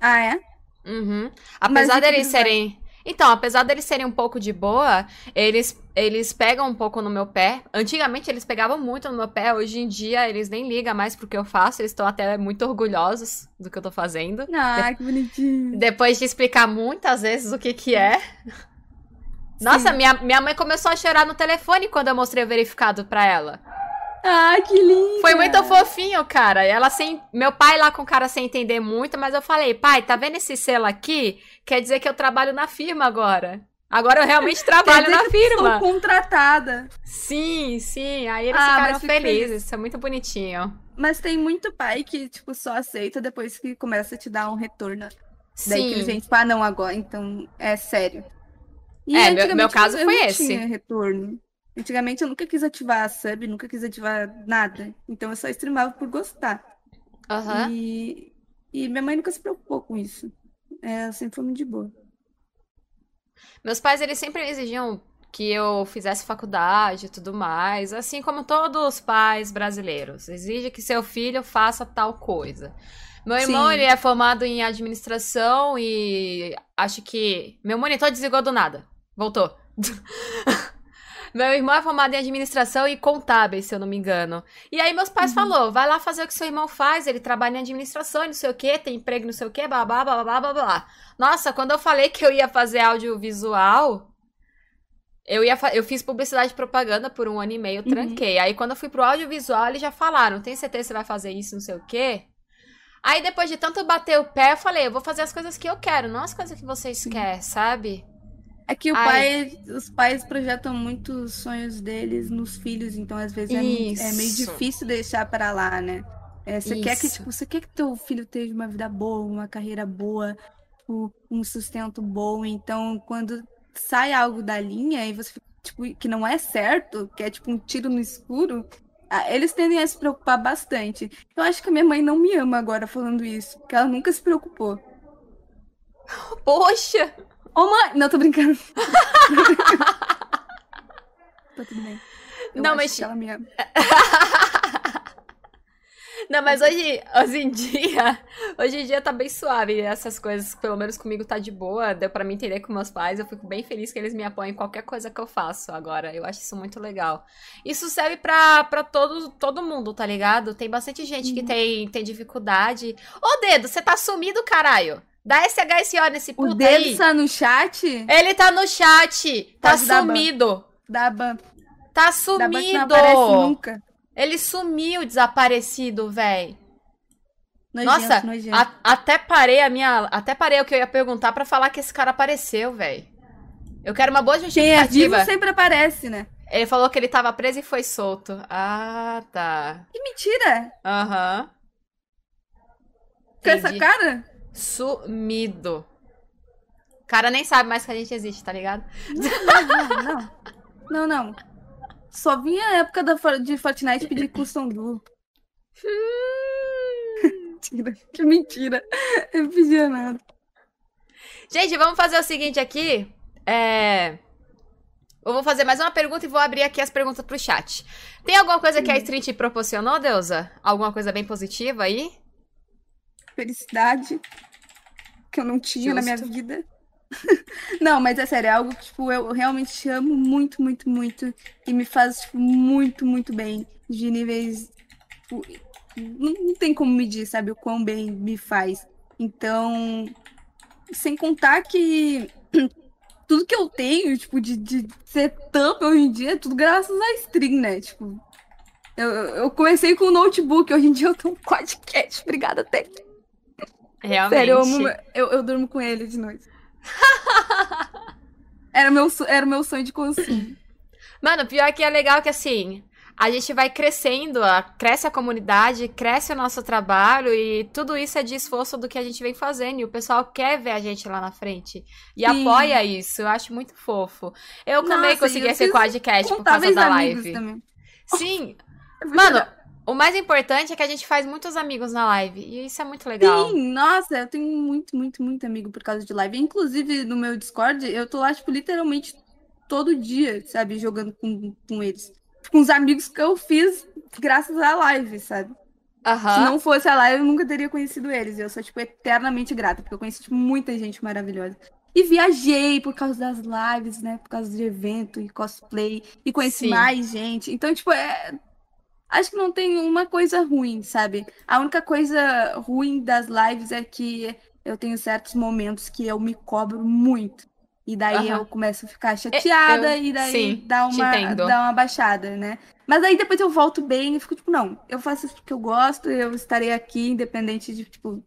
Ah, é? Uhum. Apesar deles serem. Então, apesar deles serem um pouco de boa, eles, eles pegam um pouco no meu pé. Antigamente eles pegavam muito no meu pé, hoje em dia eles nem ligam mais pro que eu faço, eles estão até muito orgulhosos do que eu tô fazendo. Ah, de que bonitinho. Depois de explicar muitas vezes o que que é. Nossa, minha, minha mãe começou a chorar no telefone quando eu mostrei o verificado pra ela. Ai, que lindo! Foi muito fofinho, cara. Ela sem. Meu pai lá com o cara sem entender muito, mas eu falei, pai, tá vendo esse selo aqui? Quer dizer que eu trabalho na firma agora. Agora eu realmente trabalho na firma. Sou contratada. Sim, sim. Aí eles ah, ficaram felizes. Isso é muito bonitinho. Mas tem muito pai que, tipo, só aceita depois que começa a te dar um retorno. Sim. Daí que vêm, tipo, ah, não, agora, então é sério. E é, meu, meu caso foi esse. Tinha retorno. Antigamente eu nunca quis ativar a sub, nunca quis ativar nada. Então eu só streamava por gostar. Uhum. E, e minha mãe nunca se preocupou com isso. Ela sempre foi muito de boa. Meus pais, eles sempre exigiam que eu fizesse faculdade e tudo mais, assim como todos os pais brasileiros. Exige que seu filho faça tal coisa. Meu irmão, Sim. ele é formado em administração e acho que meu monitor desligou do nada. Voltou. (laughs) Meu irmão é formado em administração e contábeis, se eu não me engano. E aí meus pais uhum. falou, vai lá fazer o que seu irmão faz, ele trabalha em administração, não sei o que, tem emprego, não sei o que, blá, blá, blá, blá, blá, blá. Nossa, quando eu falei que eu ia fazer audiovisual, eu, ia eu fiz publicidade e propaganda por um ano e meio, uhum. tranquei. Aí quando eu fui pro audiovisual, eles já falaram, tem certeza que você vai fazer isso, não sei o quê? Aí depois de tanto bater o pé, eu falei, eu vou fazer as coisas que eu quero, não as coisas que vocês querem, sabe? É que o pai, os pais projetam muito os sonhos deles nos filhos, então às vezes é, é, meio difícil deixar para lá, né? É, você quer que tipo, você quer que teu filho tenha uma vida boa, uma carreira boa, tipo, um sustento bom, então quando sai algo da linha e você tipo que não é certo, que é tipo um tiro no escuro, eles tendem a se preocupar bastante. Eu acho que a minha mãe não me ama agora falando isso, porque ela nunca se preocupou. (laughs) Poxa! Ô, mãe! Não, tô brincando. tá tudo bem. Eu não, mas. ela me ama. (laughs) Não, mas hoje, hoje em dia, hoje em dia tá bem suave. Essas coisas, pelo menos comigo, tá de boa. Deu pra me entender com meus pais. Eu fico bem feliz que eles me apoiem em qualquer coisa que eu faço agora. Eu acho isso muito legal. Isso serve pra, pra todo, todo mundo, tá ligado? Tem bastante gente uhum. que tem, tem dificuldade. Ô, dedo, você tá sumido, caralho! Dá SHSO nesse O puta dedo aí. está no chat? Ele tá no chat. Tá Pode sumido. Da ban. Tá Da ban não sumido. aparece nunca. Ele sumiu, desaparecido, véi. Nojento, Nossa, nojento. a- até parei a minha. Até parei o que eu ia perguntar pra falar que esse cara apareceu, véi. Eu quero uma boa Quem é justificativa. vivo sempre aparece, né? Ele falou que ele tava preso e foi solto. Ah, tá. Que mentira! Aham. Com essa cara? Sumido. O cara nem sabe mais que a gente existe, tá ligado? Não, não. Não, não. Só vinha a época da, de Fortnite pedir custom duo. Mentira. (laughs) Que mentira. Eu pedia nada. Gente, vamos fazer o seguinte aqui. É. Eu vou fazer mais uma pergunta e vou abrir aqui as perguntas pro chat. Tem alguma coisa que a stream te proporcionou, Deusa? Alguma coisa bem positiva aí? Felicidade. Que eu não tinha na minha Justo. vida. (laughs) Não, mas é sério, é algo que, tipo, eu realmente amo muito, muito, muito. E me faz, tipo, muito, muito bem. De níveis. tipo, não, não tem como medir, sabe, o quão bem me faz. Então. Sem contar que. (clears throat) Tudo que eu tenho, tipo, de, de setup hoje em dia é tudo graças à stream, né? Tipo. Eu, eu comecei com o notebook, hoje em dia eu tenho um (laughs) podcast. Obrigada, até. Realmente. Sério, eu, amo, eu, eu durmo com ele de noite. (laughs) Era meu, era o meu sonho de consumo. Mano, pior que é legal que assim, a gente vai crescendo, cresce a comunidade, cresce o nosso trabalho e tudo isso é de esforço do que a gente vem fazendo e o pessoal quer ver a gente lá na frente e Sim. apoia isso. Eu acho muito fofo. Eu também Nossa, consegui e eu esse quadcast por causa da live. também. Sim, (laughs) mano. O mais importante é que a gente faz muitos amigos na live e isso é muito legal. Sim, nossa, eu tenho muito, muito, muito amigo por causa de live. Inclusive, no meu Discord, eu tô lá, tipo, literalmente todo dia, sabe? Jogando com, com eles. Com os amigos que eu fiz graças à live, sabe? Se Aham. não fosse a live, eu nunca teria conhecido eles. Eu sou, tipo, eternamente grata, porque eu conheci, tipo, muita gente maravilhosa. E viajei por causa das lives, né? Por causa de evento e cosplay. E conheci Sim. mais gente. Então, tipo, é. Acho que não tem uma coisa ruim, sabe? A única coisa ruim das lives é que eu tenho certos momentos que eu me cobro muito. E daí Aham. eu começo a ficar chateada eu- e daí sim, dá uma, dá uma baixada, né? Mas aí depois eu volto bem e fico tipo, não, eu faço isso porque eu gosto, eu estarei aqui independente de, tipo,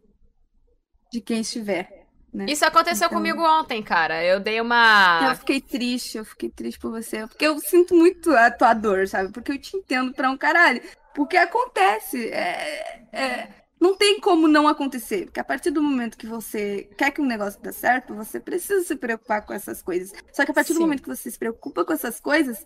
de quem estiver. Né? Isso aconteceu Então- comigo ontem, cara. Eu dei uma. Eu fiquei triste, eu fiquei triste por você. Porque eu sinto muito a tua dor, sabe? Porque eu te entendo pra um caralho. Porque acontece. É, é- não tem como não acontecer. Porque a partir do momento que você quer que um negócio dê certo, você precisa se preocupar com essas coisas. Só que a partir Sim. do momento que você se preocupa com essas coisas,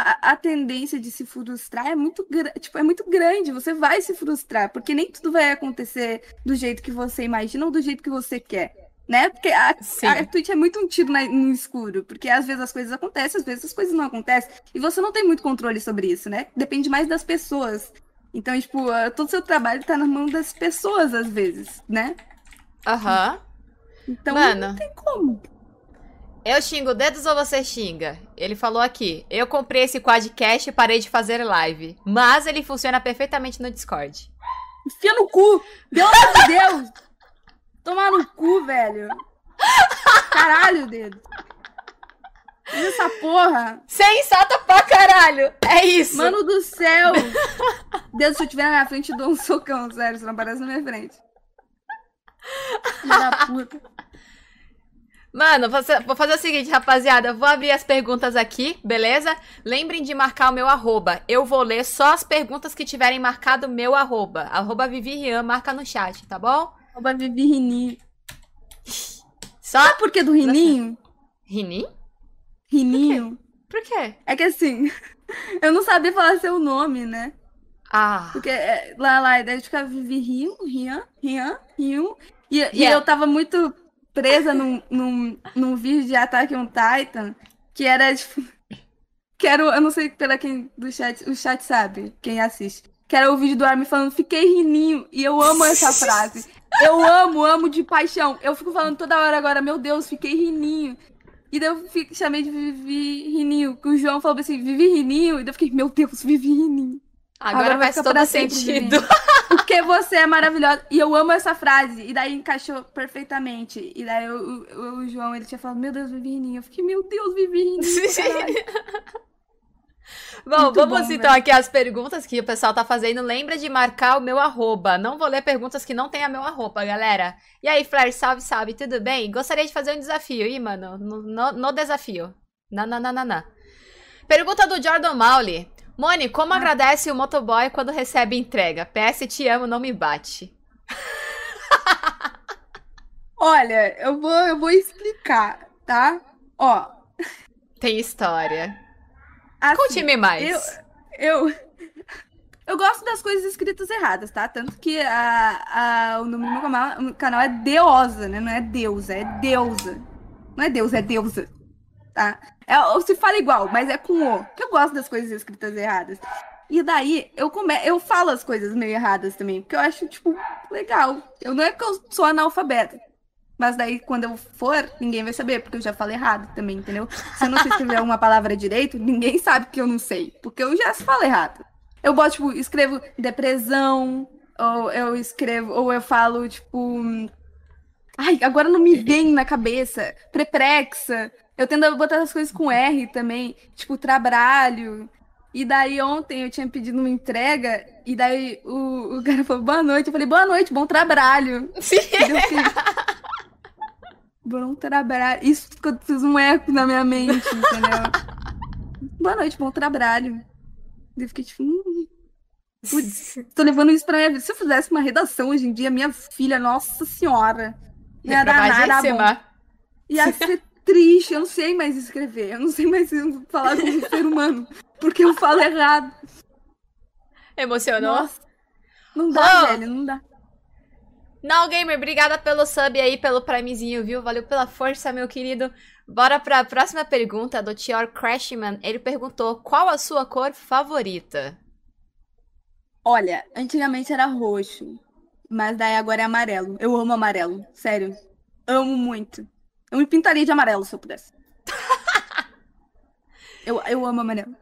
a, a- tendência de se frustrar é muito, tipo, é muito grande. Você vai se frustrar. Porque nem tudo vai acontecer do jeito que você imagina ou do jeito que você quer. Né? Porque a, Sim. a Twitch é muito um tiro na- no escuro, porque às vezes as coisas acontecem, às vezes as coisas não acontecem, e você não tem muito controle sobre isso, né? Depende mais das pessoas. Então, tipo, todo o seu trabalho tá na mão das pessoas, às vezes, né? Aham. Então, Mano. não tem como. Eu xingo dedos ou você xinga? Ele falou aqui. Eu comprei esse quadcast e parei de fazer live. Mas ele funciona perfeitamente no Discord. Enfia no cu! Pelo amor de Deus! Tomar no cu, velho! Caralho, dedo! Essa porra! Sensata pra caralho! É isso! Mano do céu! Deus, se eu estiver na minha frente, eu dou um socão, sério, você não aparece na minha frente. Filha da puta. Mano, vou fazer o seguinte, rapaziada. Vou abrir as perguntas aqui, beleza? Lembrem de marcar o meu arroba. Eu vou ler só as perguntas que tiverem marcado o meu arroba. Arroba Vivi Rian, marca no chat, tá bom? Arroba Vivi Rininho. Só Sabe por que do Rininho? Rinim? Rininho? Por quê? É que assim, (laughs) eu não sabia falar seu nome, né? Ah, Porque é, lá, lá, daí ficava Vivi Rio, Rian, Rian, Rio. E, e Rian. eu tava muito presa num, num, num vídeo de Attack on Titan, que era, tipo, que era, eu não sei pela quem do chat, o chat sabe, quem assiste, que era o vídeo do Armin falando, fiquei rininho, e eu amo essa frase. Eu amo, amo de paixão. Eu fico falando toda hora agora, meu Deus, fiquei rininho. E daí eu fico- chamei de Vivi Rininho, que o João falou assim, Vivi Rininho, e daí eu fiquei, meu Deus, Vivi Rininho. agora, Agora vai faz todo sentido. (laughs) Porque você é maravilhosa. E eu amo essa frase. E daí encaixou perfeitamente. E daí o, o, o João, ele tinha falado, meu Deus, Viviane. Eu fiquei, meu Deus, Viviane. (laughs) Bom, Muito vamos bom, então velho. aqui as perguntas que o pessoal tá fazendo. Lembra de marcar o meu arroba. Não vou ler perguntas que não tenha meu arroba, galera. E aí, Flair, salve, salve, tudo bem? Gostaria de fazer um desafio. Ih, mano, no, no- no desafio. Na, na, na, na, na. Pergunta do Jordan Mauli. Moni, como agradece o motoboy quando recebe entrega? PS, te amo, não me bate. (laughs) Olha, eu vou, eu vou explicar, tá? Ó, Tem história. assim, Conte-me mais. Eu, eu, eu gosto das coisas escritas erradas, tá? Tanto que a, a, o nome do meu canal, é Deosa, né? Não é deusa, é deusa. Não é deusa, é deusa, tá? É, ou se fala igual, mas é com o. Que eu gosto das coisas escritas erradas. E daí, eu, come... eu falo as coisas meio erradas também, porque eu acho, tipo, legal. Eu não é que eu sou analfabeta. Mas daí, quando eu for, ninguém vai saber, porque eu já falo errado também, entendeu? Se eu não sei escrever uma palavra direito, ninguém sabe que eu não sei, porque eu já falo errado. Eu boto, tipo, escrevo depressão, ou eu escrevo, ou eu falo, tipo. Ai, agora não me vem na cabeça. Preprexa. Eu tento botar as coisas com R também, tipo, trabalho. E daí ontem eu tinha pedido uma entrega, e daí o, o cara falou boa noite. Eu falei, boa noite, bom trabalho. Sim. Bom trabalho. Isso ficou fez um eco na minha mente, entendeu? Boa noite, bom trabalho. Eu fiquei tipo, hum, putz, tô levando isso pra minha vida. Se eu fizesse uma redação hoje em dia, minha filha, nossa senhora, ia dar nada bom. Ia (laughs) ser triste, eu não sei mais escrever, eu não sei mais falar como um ser humano, porque eu falo errado. Emocionou? Nossa, não dá, Oh. velho, não dá. Não, Gamer, obrigada pelo sub aí, pelo primezinho, viu? Valeu pela força, meu querido. Bora pra próxima pergunta do Tior Crashman. Ele perguntou: qual a sua cor favorita? Olha, antigamente era roxo, mas daí agora é amarelo. Eu amo amarelo, sério. Amo muito. Eu me pintaria de amarelo se eu pudesse. (laughs) eu, eu amo amarelo.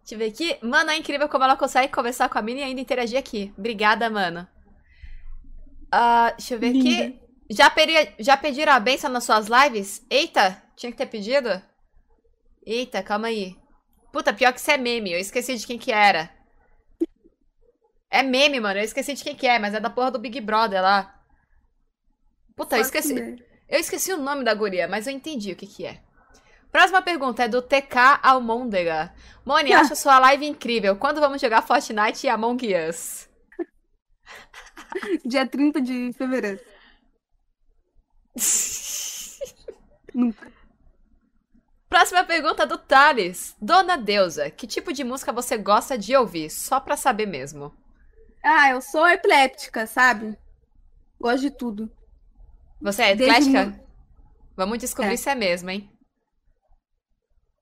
Deixa eu ver aqui. Mano, é incrível como ela consegue conversar com a Mini e ainda interagir aqui. Obrigada, mano. Ah, deixa eu ver Linda. aqui. Já, peri- já pediram a benção nas suas lives? Eita, tinha que ter pedido? Eita, calma aí. Puta, pior que isso é meme. Eu esqueci de quem que era. É meme, mano. Eu esqueci de quem que é, mas é da porra do Big Brother lá. Puta, eu esqueci. Eu esqueci o nome da guria, mas eu entendi o que que é. Próxima pergunta é do TK Almôndega. Moni, (laughs) acho sua live incrível. Quando vamos jogar Fortnite e Among Us? (laughs) Dia 30 de fevereiro. (laughs) Nunca. Próxima pergunta é do Thales. Dona Deusa, que tipo de música você gosta de ouvir? Só pra saber mesmo. Ah, eu sou epiléptica, sabe? Gosto de tudo. Você é Desde eclética? Vamos descobrir É. se é mesmo, hein?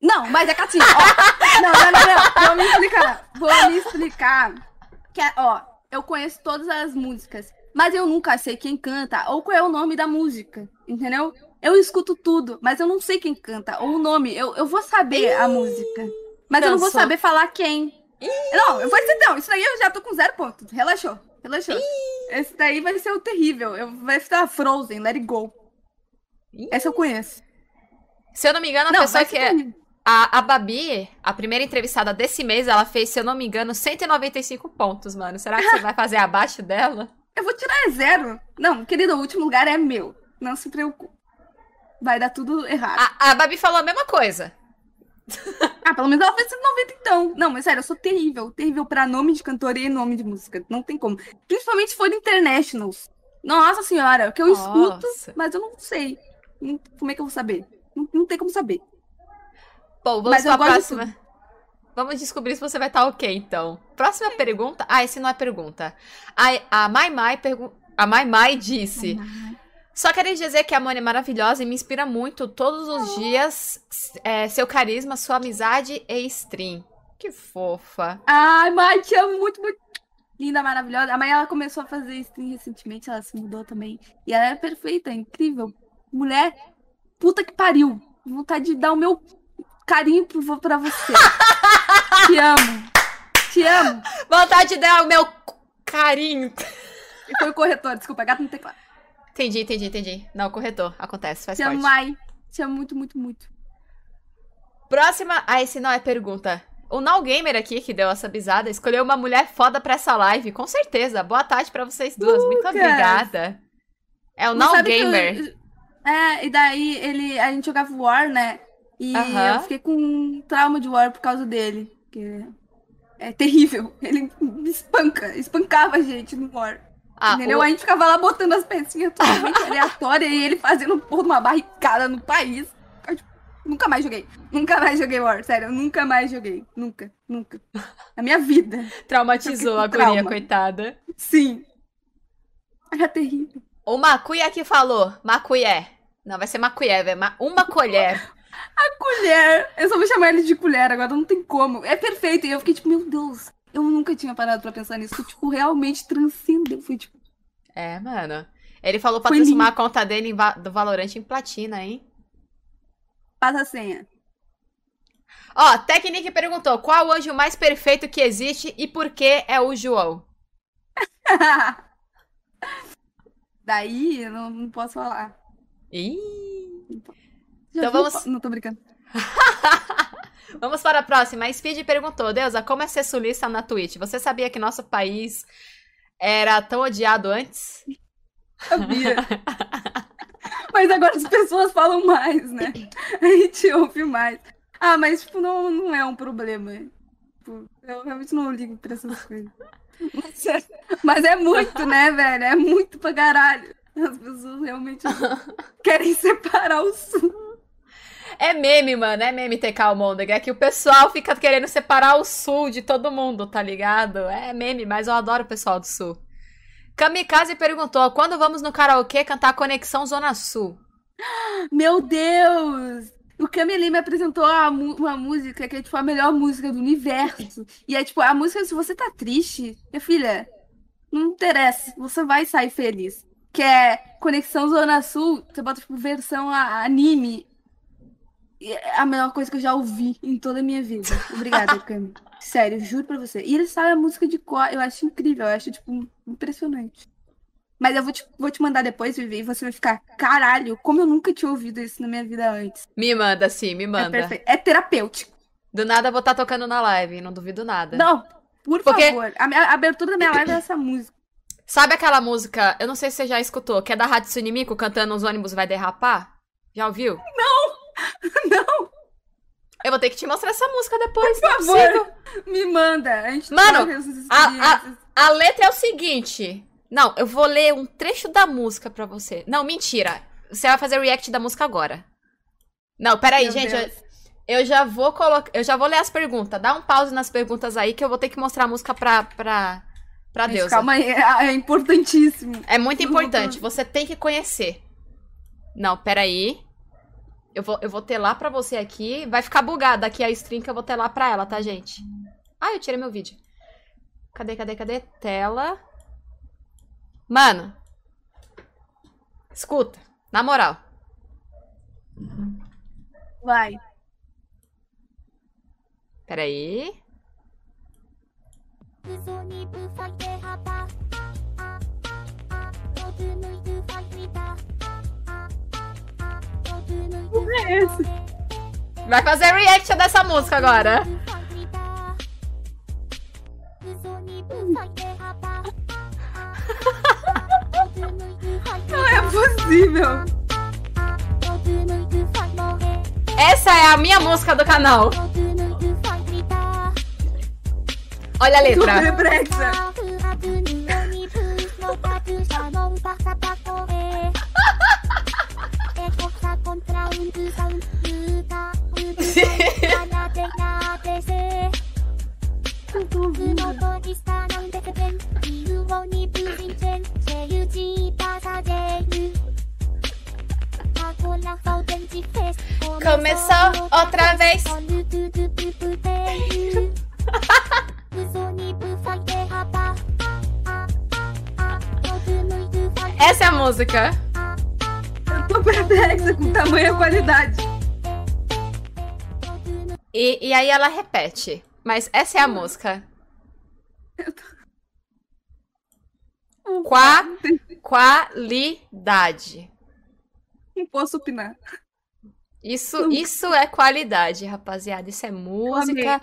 Não, mas é ó. (laughs) Não, não, não, não. Vou me explicar. Vou me explicar. Que, é, ó, eu conheço todas as músicas, mas eu nunca sei quem canta ou qual é o nome da música, entendeu? Eu escuto tudo, mas eu não sei quem canta ou o nome. Eu, eu vou saber a música, mas eu não vou saber falar quem. Não, eu vou dizer, não, isso daí eu já tô com zero pontos. Relaxou, relaxou. Esse daí vai ser o terrível. Eu, vai estar Frozen, Let It Go. Essa eu conheço. Se eu não me engano, a Não, pessoa que é. terrível. A, a Babi, a primeira entrevistada desse mês, ela fez, se eu não me engano, 195 pontos, mano. Será que você vai fazer (laughs) abaixo dela? Eu vou tirar zero. Não, querido, o último lugar é meu. Não se preocupe. Vai dar tudo errado. A, a Babi falou a mesma coisa. (laughs) Ah, pelo menos ela fez 190 então. Não, mas sério, eu sou terrível. Terrível pra nome de cantor e nome de música. Não tem como. Principalmente se for internationals. Nossa senhora, que eu escuto, Nossa. mas eu não sei. Como é que eu vou saber? Não, não tem como saber. Bom, vamos Mas pra gosto de próxima. Vamos descobrir se você vai estar ok, então. Próxima pergunta. Ah, esse não é pergunta. A, a Mai Mai pergun- A Mai Mai disse. Só queria dizer que a Moni é maravilhosa e me inspira muito todos os dias. é, seu carisma, sua amizade e stream. Que fofa. Ai, Mai, te amo muito, muito. Linda, maravilhosa. A Mai, ela começou a fazer stream recentemente, ela se mudou também. E ela é perfeita, incrível. Mulher, puta que pariu. Vontade de dar o meu carinho pro- pra você. (laughs) te amo. Te amo. Vontade de dar o meu carinho. Foi o corretor, desculpa, gato no teclado. Entendi, entendi, entendi. Não, corretor. Acontece, faz Te parte. amo, Mai. Te amo muito, muito, muito. Próxima. Ah, esse não é pergunta. O Now Gamer aqui, que deu essa bisada, escolheu uma mulher foda pra essa live. Com certeza. Boa tarde pra vocês duas. Muito Lucas. obrigada. É o Não Now que eu- Gamer. É, e daí ele, a gente jogava War, né? E Aham. eu fiquei com um trauma de War por causa dele. Que é terrível. Ele me espanca, espancava a gente no War. Ah, entendeu? o- A gente ficava lá botando as pecinhas totalmente (laughs) aleatórias e ele fazendo porra de uma barricada no país. Eu, tipo, nunca mais joguei. Nunca mais joguei War, sério. eu Nunca mais joguei. Nunca, nunca. Na minha vida. traumatizou a com guria, trauma. coitada. Sim. Era terrível. O Macuia que falou. Macuié. Não, vai ser Macuié, velho. Ma- Uma colher. Colher. Eu só vou chamar ele de colher agora, não tem como. É perfeito. E eu fiquei tipo, meu Deus. Eu nunca tinha parado pra pensar nisso. Tipo, realmente transcendeu. Foi tipo, É, mano. Ele falou pra Foi transformar a conta dele do Valorant em platina, hein? passa a senha. Ó, Technic perguntou: qual o anjo mais perfeito que existe e por que é o João? (laughs) Daí eu não, não posso falar. Ih. Então vamos- Não tô brincando. (laughs) Vamos para a próxima. A Speed perguntou: Deusa, como é ser sulista na Twitch? Você sabia que nosso país era tão odiado antes? Sabia. (laughs) mas agora as pessoas falam mais, né? A gente ouve mais. Ah, mas, tipo, não, não é um problema. Tipo, eu realmente não ligo pra essas coisas. Mas é, mas é muito, né, velho? É muito pra caralho. As pessoas realmente (laughs) querem separar o sul. É meme, mano. É meme TK Almôndega. É que o pessoal fica querendo separar o sul de todo mundo, tá ligado? É meme, mas eu adoro o pessoal do sul. Kamikaze perguntou: quando vamos no karaokê cantar Conexão Zona Sul? (gasps) Meu Deus! O Camille me apresentou uma música que é, tipo, a melhor música do universo. E é, tipo, a música, se você tá triste, minha filha, não interessa, você vai sair feliz. Que é Conexão Zona Sul, você bota, tipo, versão anime. É a melhor coisa que eu já ouvi em toda a minha vida. Obrigada, (laughs) Cami. Sério, juro pra você. E ele sabe a música de cor, eu acho incrível, eu acho, tipo, impressionante. Mas eu vou te, vou te mandar depois, Vivi, e você vai ficar, caralho, como eu nunca tinha ouvido isso na minha vida antes. Me manda, sim, me É manda. perfeito. É terapêutico. Do nada eu vou estar tocando na live, não duvido nada. Não, por Porque- favor. A, a abertura da minha live é essa música. (coughs) Sabe aquela música, eu não sei se você já escutou, que é da Rádio Sunimico cantando Os ônibus vai derrapar? Já ouviu? Não, (laughs) Eu vou ter que te mostrar essa música depois, por não é favor. Me manda. A gente Mano, a- experiências. A letra é o seguinte. Não, eu vou ler um trecho da música pra você. Não, mentira. Você vai fazer react da música agora. Não, peraí, Meu gente. Eu, eu já vou colocar. Eu já vou ler as perguntas. Dá um pause nas perguntas aí que eu vou ter que mostrar a música pra, pra, pra Deus. calma aí, é, é importantíssimo. É muito Não, importante. não. Você tem que conhecer. Não, peraí. Eu vou, eu vou ter lá pra você aqui. Vai ficar bugada aqui a stream que eu vou ter lá pra ela, tá, gente? Ah, eu tirei meu vídeo. Cadê, cadê, cadê? Tela. Mano. Escuta. Na moral. Vai. Peraí. 嘘 porra é esse? Vai fazer a reaction dessa música agora. Não é possível. Essa é a minha música do canal. Olha a letra. (laughs) (laughs) Começou outra vez. Essa é a música. Eu tô perplexa com tamanha qualidade. E, e aí ela repete. Mas essa é a música. Qua... Qualidade. Não posso opinar. Isso, isso é qualidade, rapaziada. Isso é música,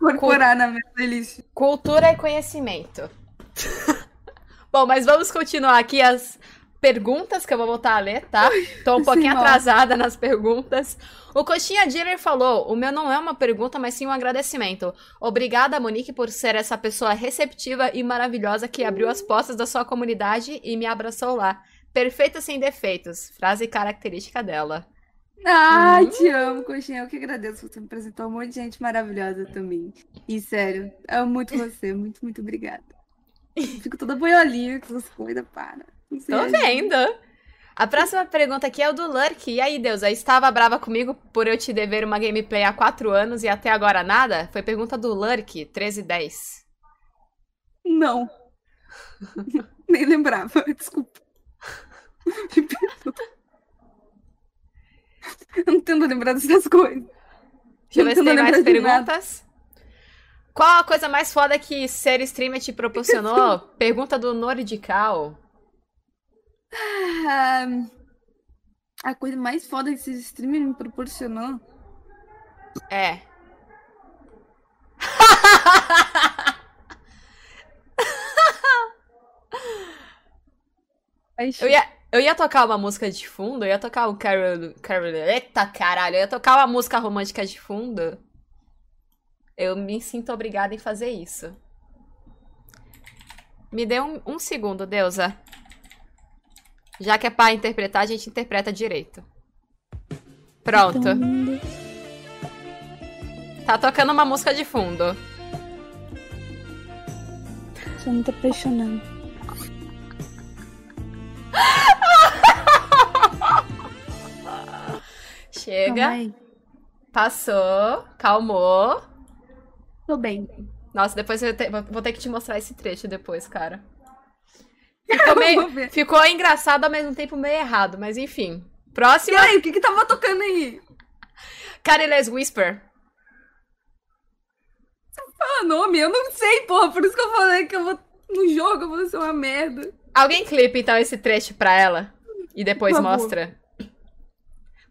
Vou incorporar na minha playlist. cultura e conhecimento. (laughs) Bom, mas vamos continuar aqui as perguntas que eu vou voltar a ler, tá? Tô um Sim, pouquinho ó. atrasada nas perguntas. O Coxinha Diller falou: o meu não é uma pergunta, mas sim um agradecimento. Obrigada, Monique, por ser essa pessoa receptiva e maravilhosa que abriu as portas da sua comunidade e me abraçou lá. Perfeita sem defeitos. Frase característica dela. Ai, Hum. te amo, coxinha. Eu que agradeço. Você me apresentou um monte de gente maravilhosa também. E sério, amo muito você. Muito, muito obrigada. (laughs) Fico toda boiolinha com essas coisas, para. Tô agir. vendo. A próxima pergunta aqui é o do Lurk. E aí, Deusa, estava brava comigo por eu te dever uma gameplay há quatro anos e até agora nada? Foi pergunta do Lurk, 1310. Não. (laughs) Nem lembrava, (laughs) desculpa. Eu não tento lembrar dessas coisas. Deixa eu ver se tem mais perguntas. Qual a coisa mais foda que ser streamer te proporcionou? (laughs) pergunta do Nordical. Ah, a coisa mais foda que esses streamers me proporcionou. É. Eu ia, eu ia tocar uma música de fundo, eu ia tocar o Carol. Carol. Eita caralho, eu ia tocar uma música romântica de fundo. Eu me sinto obrigada em fazer isso. Me dê um, um segundo, Deusa. Já que é pra interpretar, a gente interpreta direito. Pronto. Tá tocando uma música de fundo. Sou muito apaixonada. Calma Chega, passou, calmou. Tô bem. Nossa, depois eu te- vou ter que te mostrar esse trecho depois, cara. Ficou, (laughs) meio- ficou engraçado ao mesmo tempo meio errado, mas enfim. Próxima, Peraí, o que que tava tocando aí? Cariles Whisper. Fala nome, eu não sei, porra. Por isso que eu falei que eu vou. No jogo eu vou ser uma merda. Alguém clipe então esse trecho pra ela e depois mostra.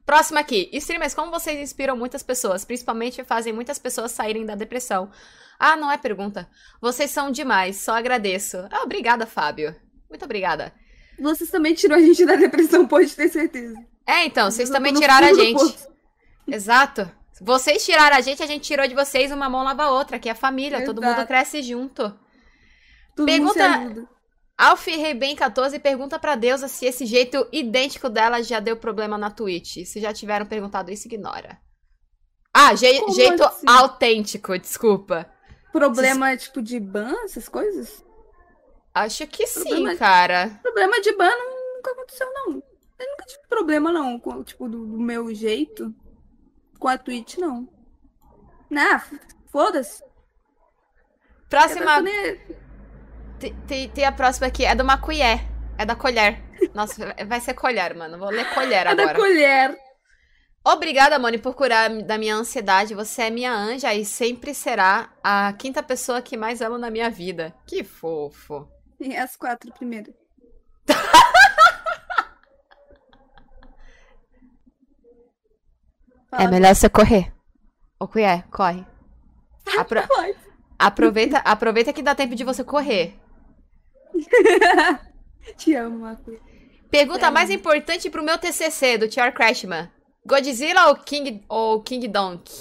Próxima aqui. Streamers, como vocês inspiram muitas pessoas, principalmente fazem muitas pessoas saírem da depressão. Ah, não é pergunta. Vocês são demais, só agradeço. Ah, obrigada, Fábio. Muito obrigada. Vocês também tirou a gente da depressão, pode ter certeza. É, então, vocês Eu também tiraram a gente. Exato. Vocês tiraram a gente, a gente tirou de vocês, uma mão lava a outra, que é a família, todo mundo Exato. cresce junto. Todo Pergunta-. Alf Rebem 14 pergunta pra Deusa se esse jeito idêntico dela já deu problema na Twitch. Se já tiveram perguntado isso, ignora. Ah, je- Como jeito assim? autêntico, desculpa. Problema, tipo, de ban, essas coisas? Acho que sim, Problema- cara. Problema de ban nunca aconteceu, não. Eu nunca tive problema, não, com, tipo, do, do meu jeito. Com a Twitch, não. Nah, f- foda-se. Próxima. Nem- Tem, tem- tem a próxima aqui, é de uma colher. É da colher. Nossa, (laughs) vai ser colher, mano. Vou ler colher É da agora. colher. Obrigada, Moni, por curar da minha ansiedade. Você é minha anja e sempre será a quinta pessoa que mais amo na minha vida. Que fofo. Sim, as quatro primeiras. (laughs) Fala, melhor você correr. Ô, colher, corre. Apro- aproveita, aproveita que dá tempo de você correr. (laughs) Te amo, Marco. Pergunta É. mais importante pro meu TCC, do Tiar Crashman. Godzilla ou King, ou King Donkey?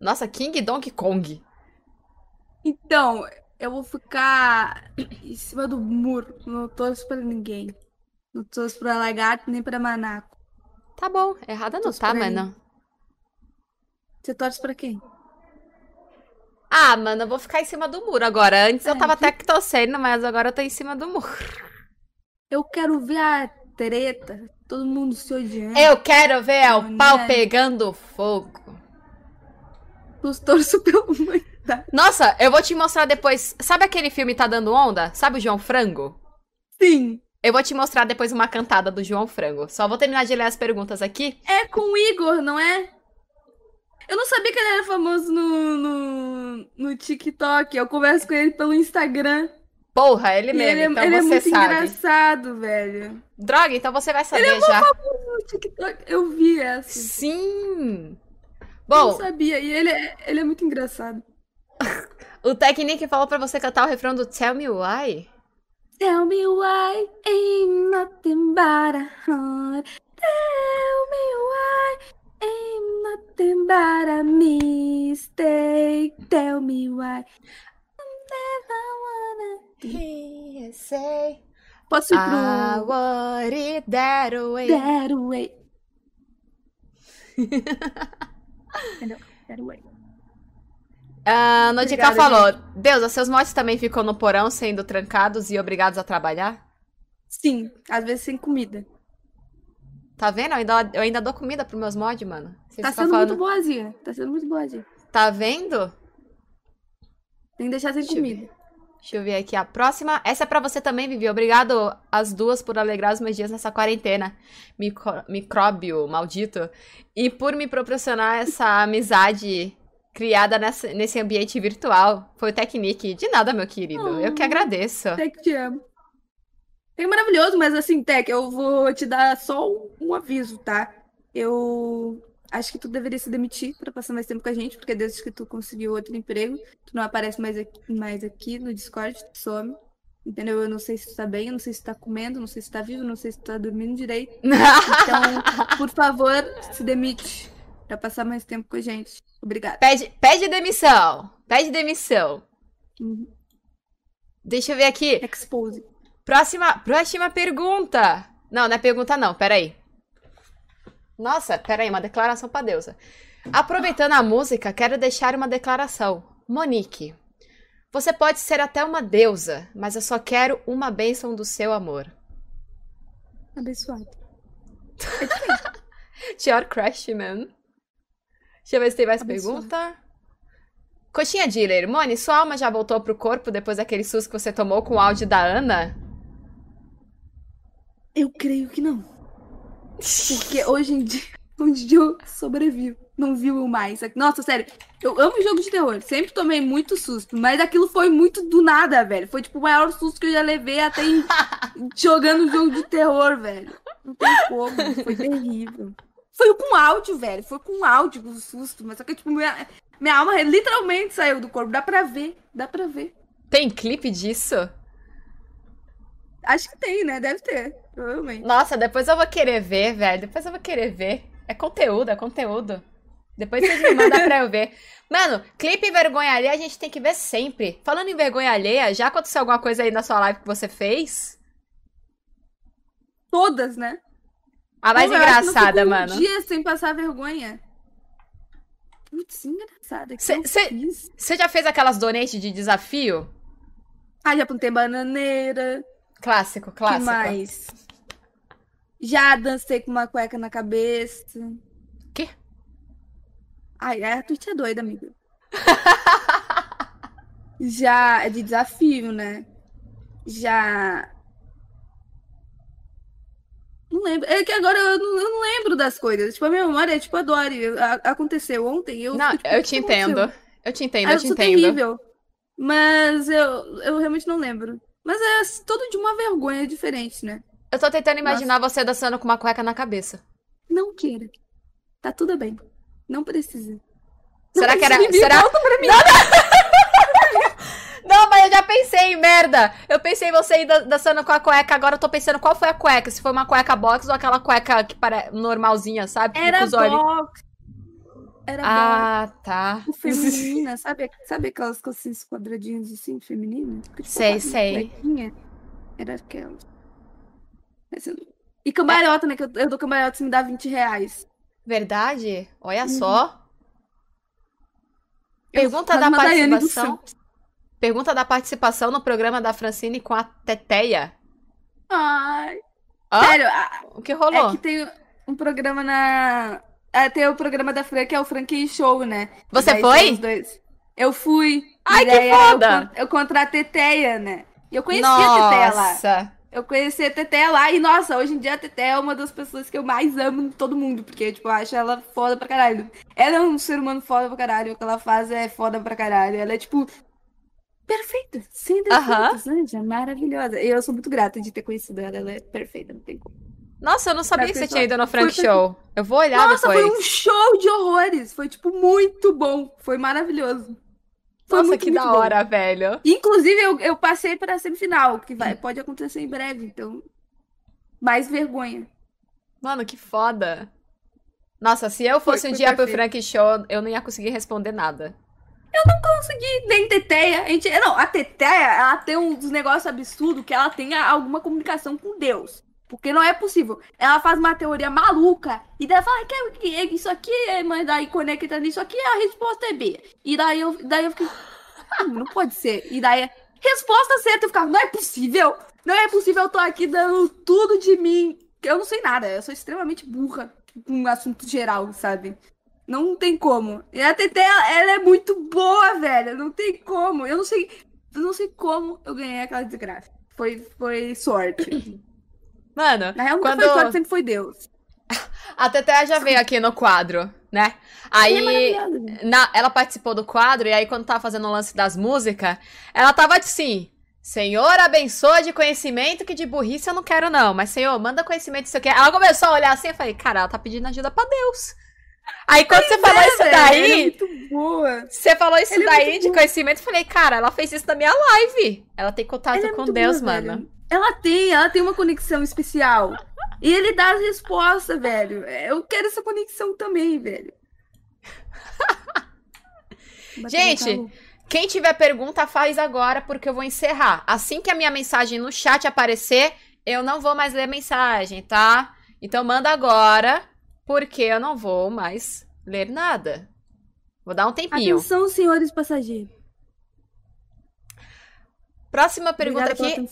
Nossa, King Donkey Kong. Então, eu vou ficar em cima do muro. Não torço pra ninguém. Não torço pra lagarto nem pra manaco. Tá bom, errada não tá, mano. Você torce pra quem? Ah, mano, eu vou ficar em cima do muro agora. Antes eu Ai, tava que- até que torcendo, mas agora eu tô em cima do muro. Eu quero ver a treta. Todo mundo se odiando. Eu quero ver o pau pegando fogo. Eu torço pela (laughs) humanidade. Nossa, eu vou te mostrar depois. Sabe aquele filme Tá Dando Onda? Sabe o João Frango? Sim. Eu vou te mostrar depois uma cantada do João Frango. Só vou terminar de ler as perguntas aqui. É com o Igor, não é? Eu não sabia que ele era famoso no, no, no TikTok. Eu converso com ele pelo Instagram. Porra, ele E mesmo, ele, é- então ele é muito sabe. engraçado, velho. Droga, então você vai saber é já. No TikTok, eu vi essa. Sim! Eu Bom, não sabia. E ele é, ele é muito engraçado. O Technique falou pra você cantar o refrão do Tell Me Why. Tell me why ain't nothing but a heart. Tell me why ain't nothing but a mistake. Tell me why. I never wanna. He say, Posso ir I pro want it that way. That (laughs) Way? Entendeu? That Way. A Notica Obrigada, falou, Deus, os seus mods também ficam no porão sendo trancados e obrigados a trabalhar? Sim, às vezes sem comida. Tá vendo? Eu ainda, eu ainda dou comida pros meus mods, mano. Vocês Tá sendo falando, muito boazinha. Tá sendo muito boazinha. tá vendo? Tem que deixar sem Deixa eu comida. Deixa eu ver aqui a próxima. Essa é pra você também, Vivi. Obrigado as duas por alegrar os meus dias nessa quarentena. Micro- micróbio maldito. E por me proporcionar essa amizade criada nessa- nesse ambiente virtual. Foi o Technique. De nada, meu querido. Eu que Oh. agradeço. Tec, te amo. É maravilhoso, mas assim, Tec, eu vou te dar só um, aviso, tá? Eu acho que tu deveria se demitir pra passar mais tempo com a gente, porque desde que tu conseguiu outro emprego, tu não aparece mais aqui, mais aqui no Discord, tu some. Entendeu? Eu não sei se tu tá bem, eu não sei se tu tá comendo, não sei se tu tá vivo, não sei se tu tá dormindo direito. (laughs) Então, por favor, se demite pra passar mais tempo com a gente. Obrigada. Pede, pede demissão. Pede demissão. Uhum. Deixa eu ver aqui. Expose. Próxima, próxima pergunta. Não, não é pergunta não, peraí. Nossa, peraí, uma declaração pra deusa. Aproveitando a música, quero deixar uma declaração. Monique, você pode ser até uma deusa, mas eu só quero uma bênção do seu amor. Abençoado. (laughs) Your crush, man. Deixa eu ver se tem mais pergunta. Coxinha Dealer, Moni, sua alma já voltou pro corpo depois daquele susto que você tomou com o áudio da Ana? Eu creio que não. Porque hoje em dia, (laughs) hoje em dia eu sobrevivo. Não viu mais. Nossa, sério, eu amo jogo de terror. Sempre tomei muito susto, mas aquilo foi muito do nada, velho. Foi tipo o maior susto que eu já levei até em- (laughs) jogando jogo de terror, velho. Não tem como, foi terrível. Foi com áudio, velho. Foi com áudio o susto, mas só que tipo minha, minha alma literalmente saiu do corpo. Dá pra ver, dá pra ver. Tem clipe disso? Acho que tem, né? Deve ter, provavelmente. Nossa, depois eu vou querer ver, velho. Depois eu vou querer ver. É conteúdo, é conteúdo. Depois vocês me mandam pra eu ver. Mano, clipe vergonha alheia a gente tem que ver sempre. Falando em vergonha alheia, já aconteceu alguma coisa aí na sua live que você fez? Todas, né? A mais Pô, eu engraçada, fico mano. Um dia sem passar vergonha. Putz, engraçada. eu. Você já fez aquelas donate de desafio? Ah, já plantei bananeira. Clássico, O que clássico. mais? Já dancei com uma cueca na cabeça. Quê? Ai, a Twitch é doida, amiga. (laughs) Já é de desafio, né? Já. Não lembro. É que agora eu não, eu não lembro das coisas. Tipo, a minha memória é tipo a Dory. A- Aconteceu ontem. Eu, Não, fico, tipo, eu te aconteceu? entendo. Eu te entendo, Ah, eu eu te entendo. terrível. Mas eu, eu realmente não lembro. Mas é tudo de uma vergonha diferente, né? Eu tô tentando imaginar você dançando com uma cueca na cabeça. Não queira. Tá tudo bem. Não precisa. Será que era. Será... volta pra mim. Não, (laughs) mas eu já pensei, merda. Eu pensei em você ir dan- dançando com a cueca. Agora eu tô pensando qual foi a cueca. Se foi uma cueca box ou aquela cueca que parece normalzinha, sabe? Era os olhos- box. Era Ah, tá. box. Feminina. Sabe, sabe aquelas calcinhas quadradinhas assim, femininas? Que, tipo, Sei, sei. cuequinha? Era aquela. E cambalhota, né? Que eu, eu dou cambalhota se me dá 20 reais. Verdade? Olha Uhum. só. Eu Pergunta faço da participação. Pergunta da participação no programa da Francine com a Teteia. Ai. Sério, O que rolou? É que tem um programa na. Ah, tem o programa da Fran, que é o Frankie Show, né? Você foi? Eu fui. Ai, que eu foda! Eu, contratei a Teteia, né? E eu conheci a Teteia lá. Nossa. Eu conheci a Teté lá e, nossa, hoje em dia a Teté é uma das pessoas que eu mais amo em todo mundo, porque, tipo, eu acho ela foda pra caralho. Ela é um ser humano foda pra caralho, o que ela faz é foda pra caralho. Ela é, tipo, perfeita, sem defeitos, né? Já maravilhosa. E eu sou muito grata de ter conhecido ela, ela é perfeita, não tem como. Nossa, eu não sabia Pra que você tinha ido no Frank foi- Show. Eu vou olhar Nossa, depois. foi um show de horrores. Foi, tipo, muito bom. Foi maravilhoso. Foi Nossa, muito, que muito da bom. hora, velho. Inclusive, eu, eu passei para a semifinal, que vai, pode acontecer em breve, então. Mais vergonha. Mano, que foda. Nossa, se eu fosse Foi- um foi dia pro perfeito. Frank Show, eu não ia conseguir responder nada. E nem Teteia. A gente, não, a Teteia, ela tem um negócios absurdos que ela tenha alguma comunicação com Deus. Porque não é possível. Ela faz uma teoria maluca. E daí fala que, isso aqui é, mas daí conecta nisso aqui, a resposta é B. E daí eu, daí eu fiquei. "Hum, Não pode ser. E daí, resposta certa, eu ficava, não é possível. Não é possível, eu tô aqui dando tudo de mim. Eu não sei nada, eu sou extremamente burra com um assunto geral, sabe? Não tem como. E a Tete, ela, ela é muito boa, velho. Não tem como. Eu não sei. Eu não sei como eu ganhei aquela desgraça. Foi, foi sorte. Mano, Na real, quando foi sorte, sempre foi Deus. (laughs) a Teté já veio aqui no quadro, né? É Aí maravilhosa. na- ela participou do quadro, e aí quando tava fazendo o lance das músicas, ela tava assim. Senhor, abençoa de conhecimento, que de burrice eu não quero, não. Mas, Senhor, manda conhecimento se eu quero. Ela começou a olhar assim, eu falei, cara, ela tá pedindo ajuda pra Deus. Aí quando você falou É, isso velho, ela é daí, muito boa. você falou isso é daí muito de conhecimento, eu falei, cara, ela fez isso na minha live. Ela tem contato Ela é com muito Deus, boa, mano. velho. Ela tem, ela tem uma conexão especial. E ele dá as respostas, velho. Eu quero essa conexão também, velho. (laughs) Gente. Quem tiver pergunta, faz agora, porque eu vou encerrar. Assim que a minha mensagem no chat aparecer, eu não vou mais ler mensagem, tá? Então manda agora, porque eu não vou mais ler nada. Vou dar um tempinho. Atenção, senhores passageiros. Próxima pergunta Obrigada aqui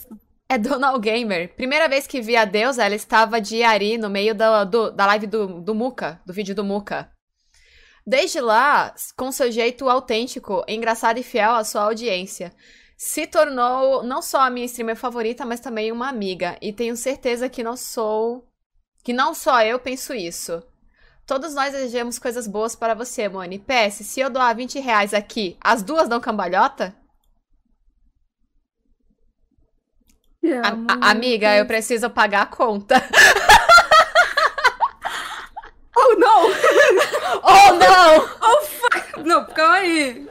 é Donald Gamer. Primeira vez que vi a deusa, ela estava de Ari no meio do, do- da live do, do Muca, do vídeo do Muca. Desde lá, com seu jeito autêntico, engraçado e fiel à sua audiência, se tornou não só a minha streamer favorita, mas também uma amiga. E tenho certeza que não sou. Que não só eu penso isso. Todos nós desejamos coisas boas para você, Moni. PS, se eu doar 20 reais aqui, as duas dão cambalhota? A- a- amiga, eu preciso pagar a conta. (laughs) Oh, não! (laughs) oh, não! Não, calma aí.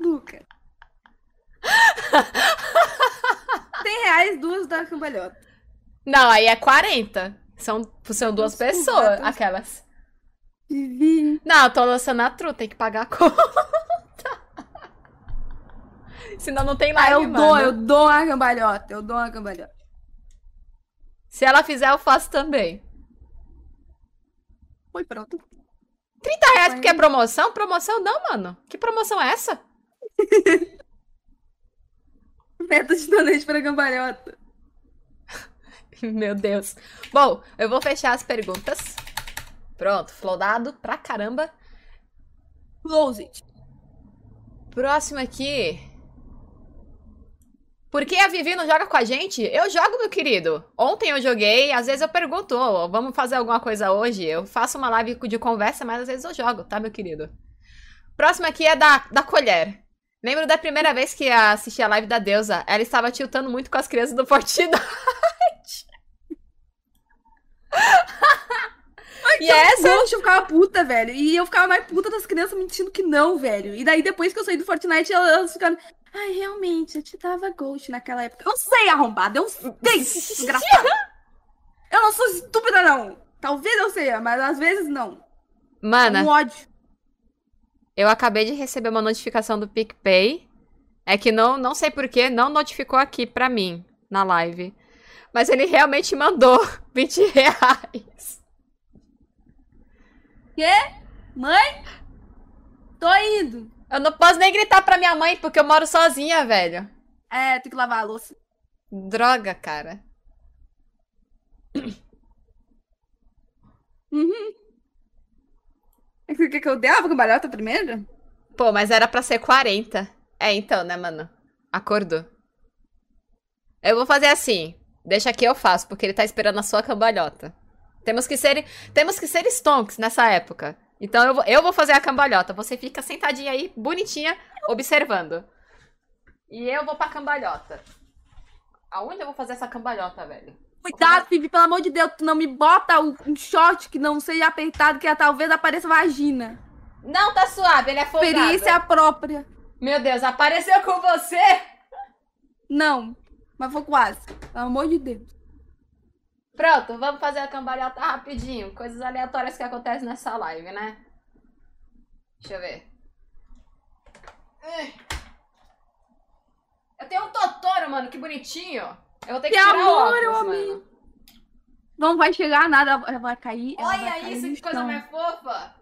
Luca. 100 (laughs) reais, duas da cambalhota. Não, aí é 40. São, são duas Desculpa, pessoas, aquelas. Vivi. Não, eu tô lançando a tru, tem que pagar a (laughs) conta. Senão não tem Ah, live, eu mano. dou, eu dou uma cambalhota. Eu dou uma cambalhota. Se ela fizer, eu faço também. Foi pronto. 30 reais porque é promoção? Promoção não, mano. Que promoção é essa? (laughs) Meta de donate para cambalhota. (laughs) Meu Deus. Bom, eu vou fechar as perguntas. Pronto, flodado pra caramba. Close it. Próximo aqui. Por que a Vivi não joga com a gente? Eu jogo, meu querido. Ontem eu joguei, às vezes eu pergunto, "Ô, vamos fazer alguma coisa hoje? Eu faço uma live de conversa, mas às vezes eu jogo, tá, meu querido? Próximo aqui é da, da colher. Lembro da primeira vez que assisti a live da deusa, ela estava tiltando muito com as crianças do (laughs) E essa eu ficava puta, velho. E eu ficava mais puta das crianças mentindo que não, velho. E daí, depois que eu saí do Fortnite, elas, elas ficaram. Ai, realmente, eu te dava Ghost naquela época. Eu sei, arrombada, eu sei, desgraçada. (laughs) Eu não sou estúpida, não. Talvez eu seja, mas às vezes não. Mana, Um ódio. Eu acabei de receber uma notificação do PicPay. É que não, não sei porquê, não notificou aqui pra mim, na live. Mas ele realmente mandou (laughs) 20 reais. Mãe? Tô indo. Eu não posso nem gritar pra minha mãe, porque eu moro sozinha, velho. É, tem que lavar a louça. Droga, cara. Você quer que eu dê a cambalhota primeiro? Pô, mas era pra ser 40. É, então, né, mano? Acordou. Eu vou fazer assim. Deixa que eu faço, porque ele tá esperando a sua cambalhota. Temos que ser, temos que ser stonks nessa época. Então eu vou, eu vou fazer a cambalhota. Você fica sentadinha aí, bonitinha, observando. E eu vou pra cambalhota. Aonde eu vou fazer essa cambalhota, velho? Cuidado, Fifi, pelo amor de Deus, tu não me bota um short que não seja apertado, que talvez apareça vagina. Não, tá suave, ele é folgado. Experiência própria. Meu Deus, apareceu com você? Não, mas foi quase. Pelo amor de Deus. Pronto, vamos fazer a cambalhota rapidinho. Coisas aleatórias que acontecem nessa live, né? Deixa eu ver. Eu tenho um Totoro, mano, que bonitinho. Eu vou ter que, Que tirar amor, óculos, eu mano. amei. Não vai chegar nada, ela vai cair. ela vai Olha cair isso, no que coisa mais fofa.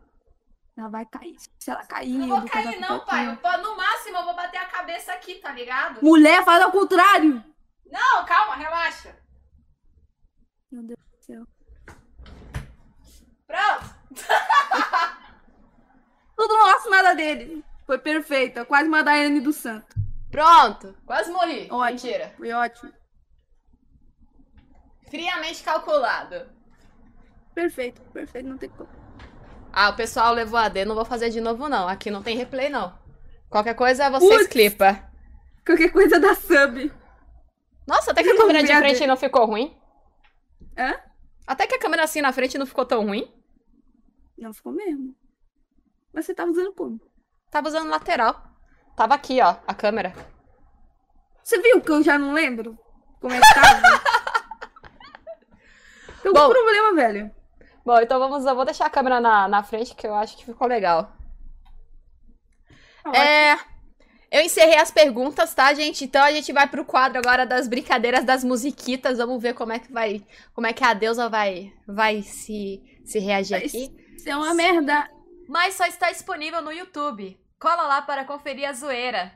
Ela vai cair. Se ela cair, Não vou cair não, pai. Eu No máximo eu vou bater a cabeça aqui, tá ligado? Mulher, faz ao contrário. Não, calma, relaxa. Meu Deus do céu. Pronto. (laughs) Tudo nosso, nada dele. Foi perfeito. é Quase uma Daiane do Santo. Pronto. Quase morri. Ótimo. Mentira. Foi ótimo. Friamente calculado. Perfeito, perfeito. Não tem como. Ah, o pessoal levou a D, não vou fazer de novo não. Aqui não tem replay não. Qualquer coisa vocês Putz. clipa. Qualquer coisa da sub. Nossa, até que a câmera de frente não ficou ruim. Hã? Até que a câmera assim na frente não ficou tão ruim. Não ficou mesmo. Mas você tava usando como? Tava usando lateral. Tava aqui, ó, a câmera. Você viu que eu já não lembro como é que tava? (laughs) Tem algum Bom. problema, velho. Bom, então vamos, eu vou deixar a câmera na, na frente que eu acho que ficou legal. É, eu encerrei as perguntas, tá, gente? Então a gente vai pro quadro agora das brincadeiras das musiquitas. Vamos ver como é que vai, como é que a deusa vai, vai se, se reagir Vai aqui. Isso é uma merda. Mas só está disponível no YouTube. Cola lá para conferir a zoeira.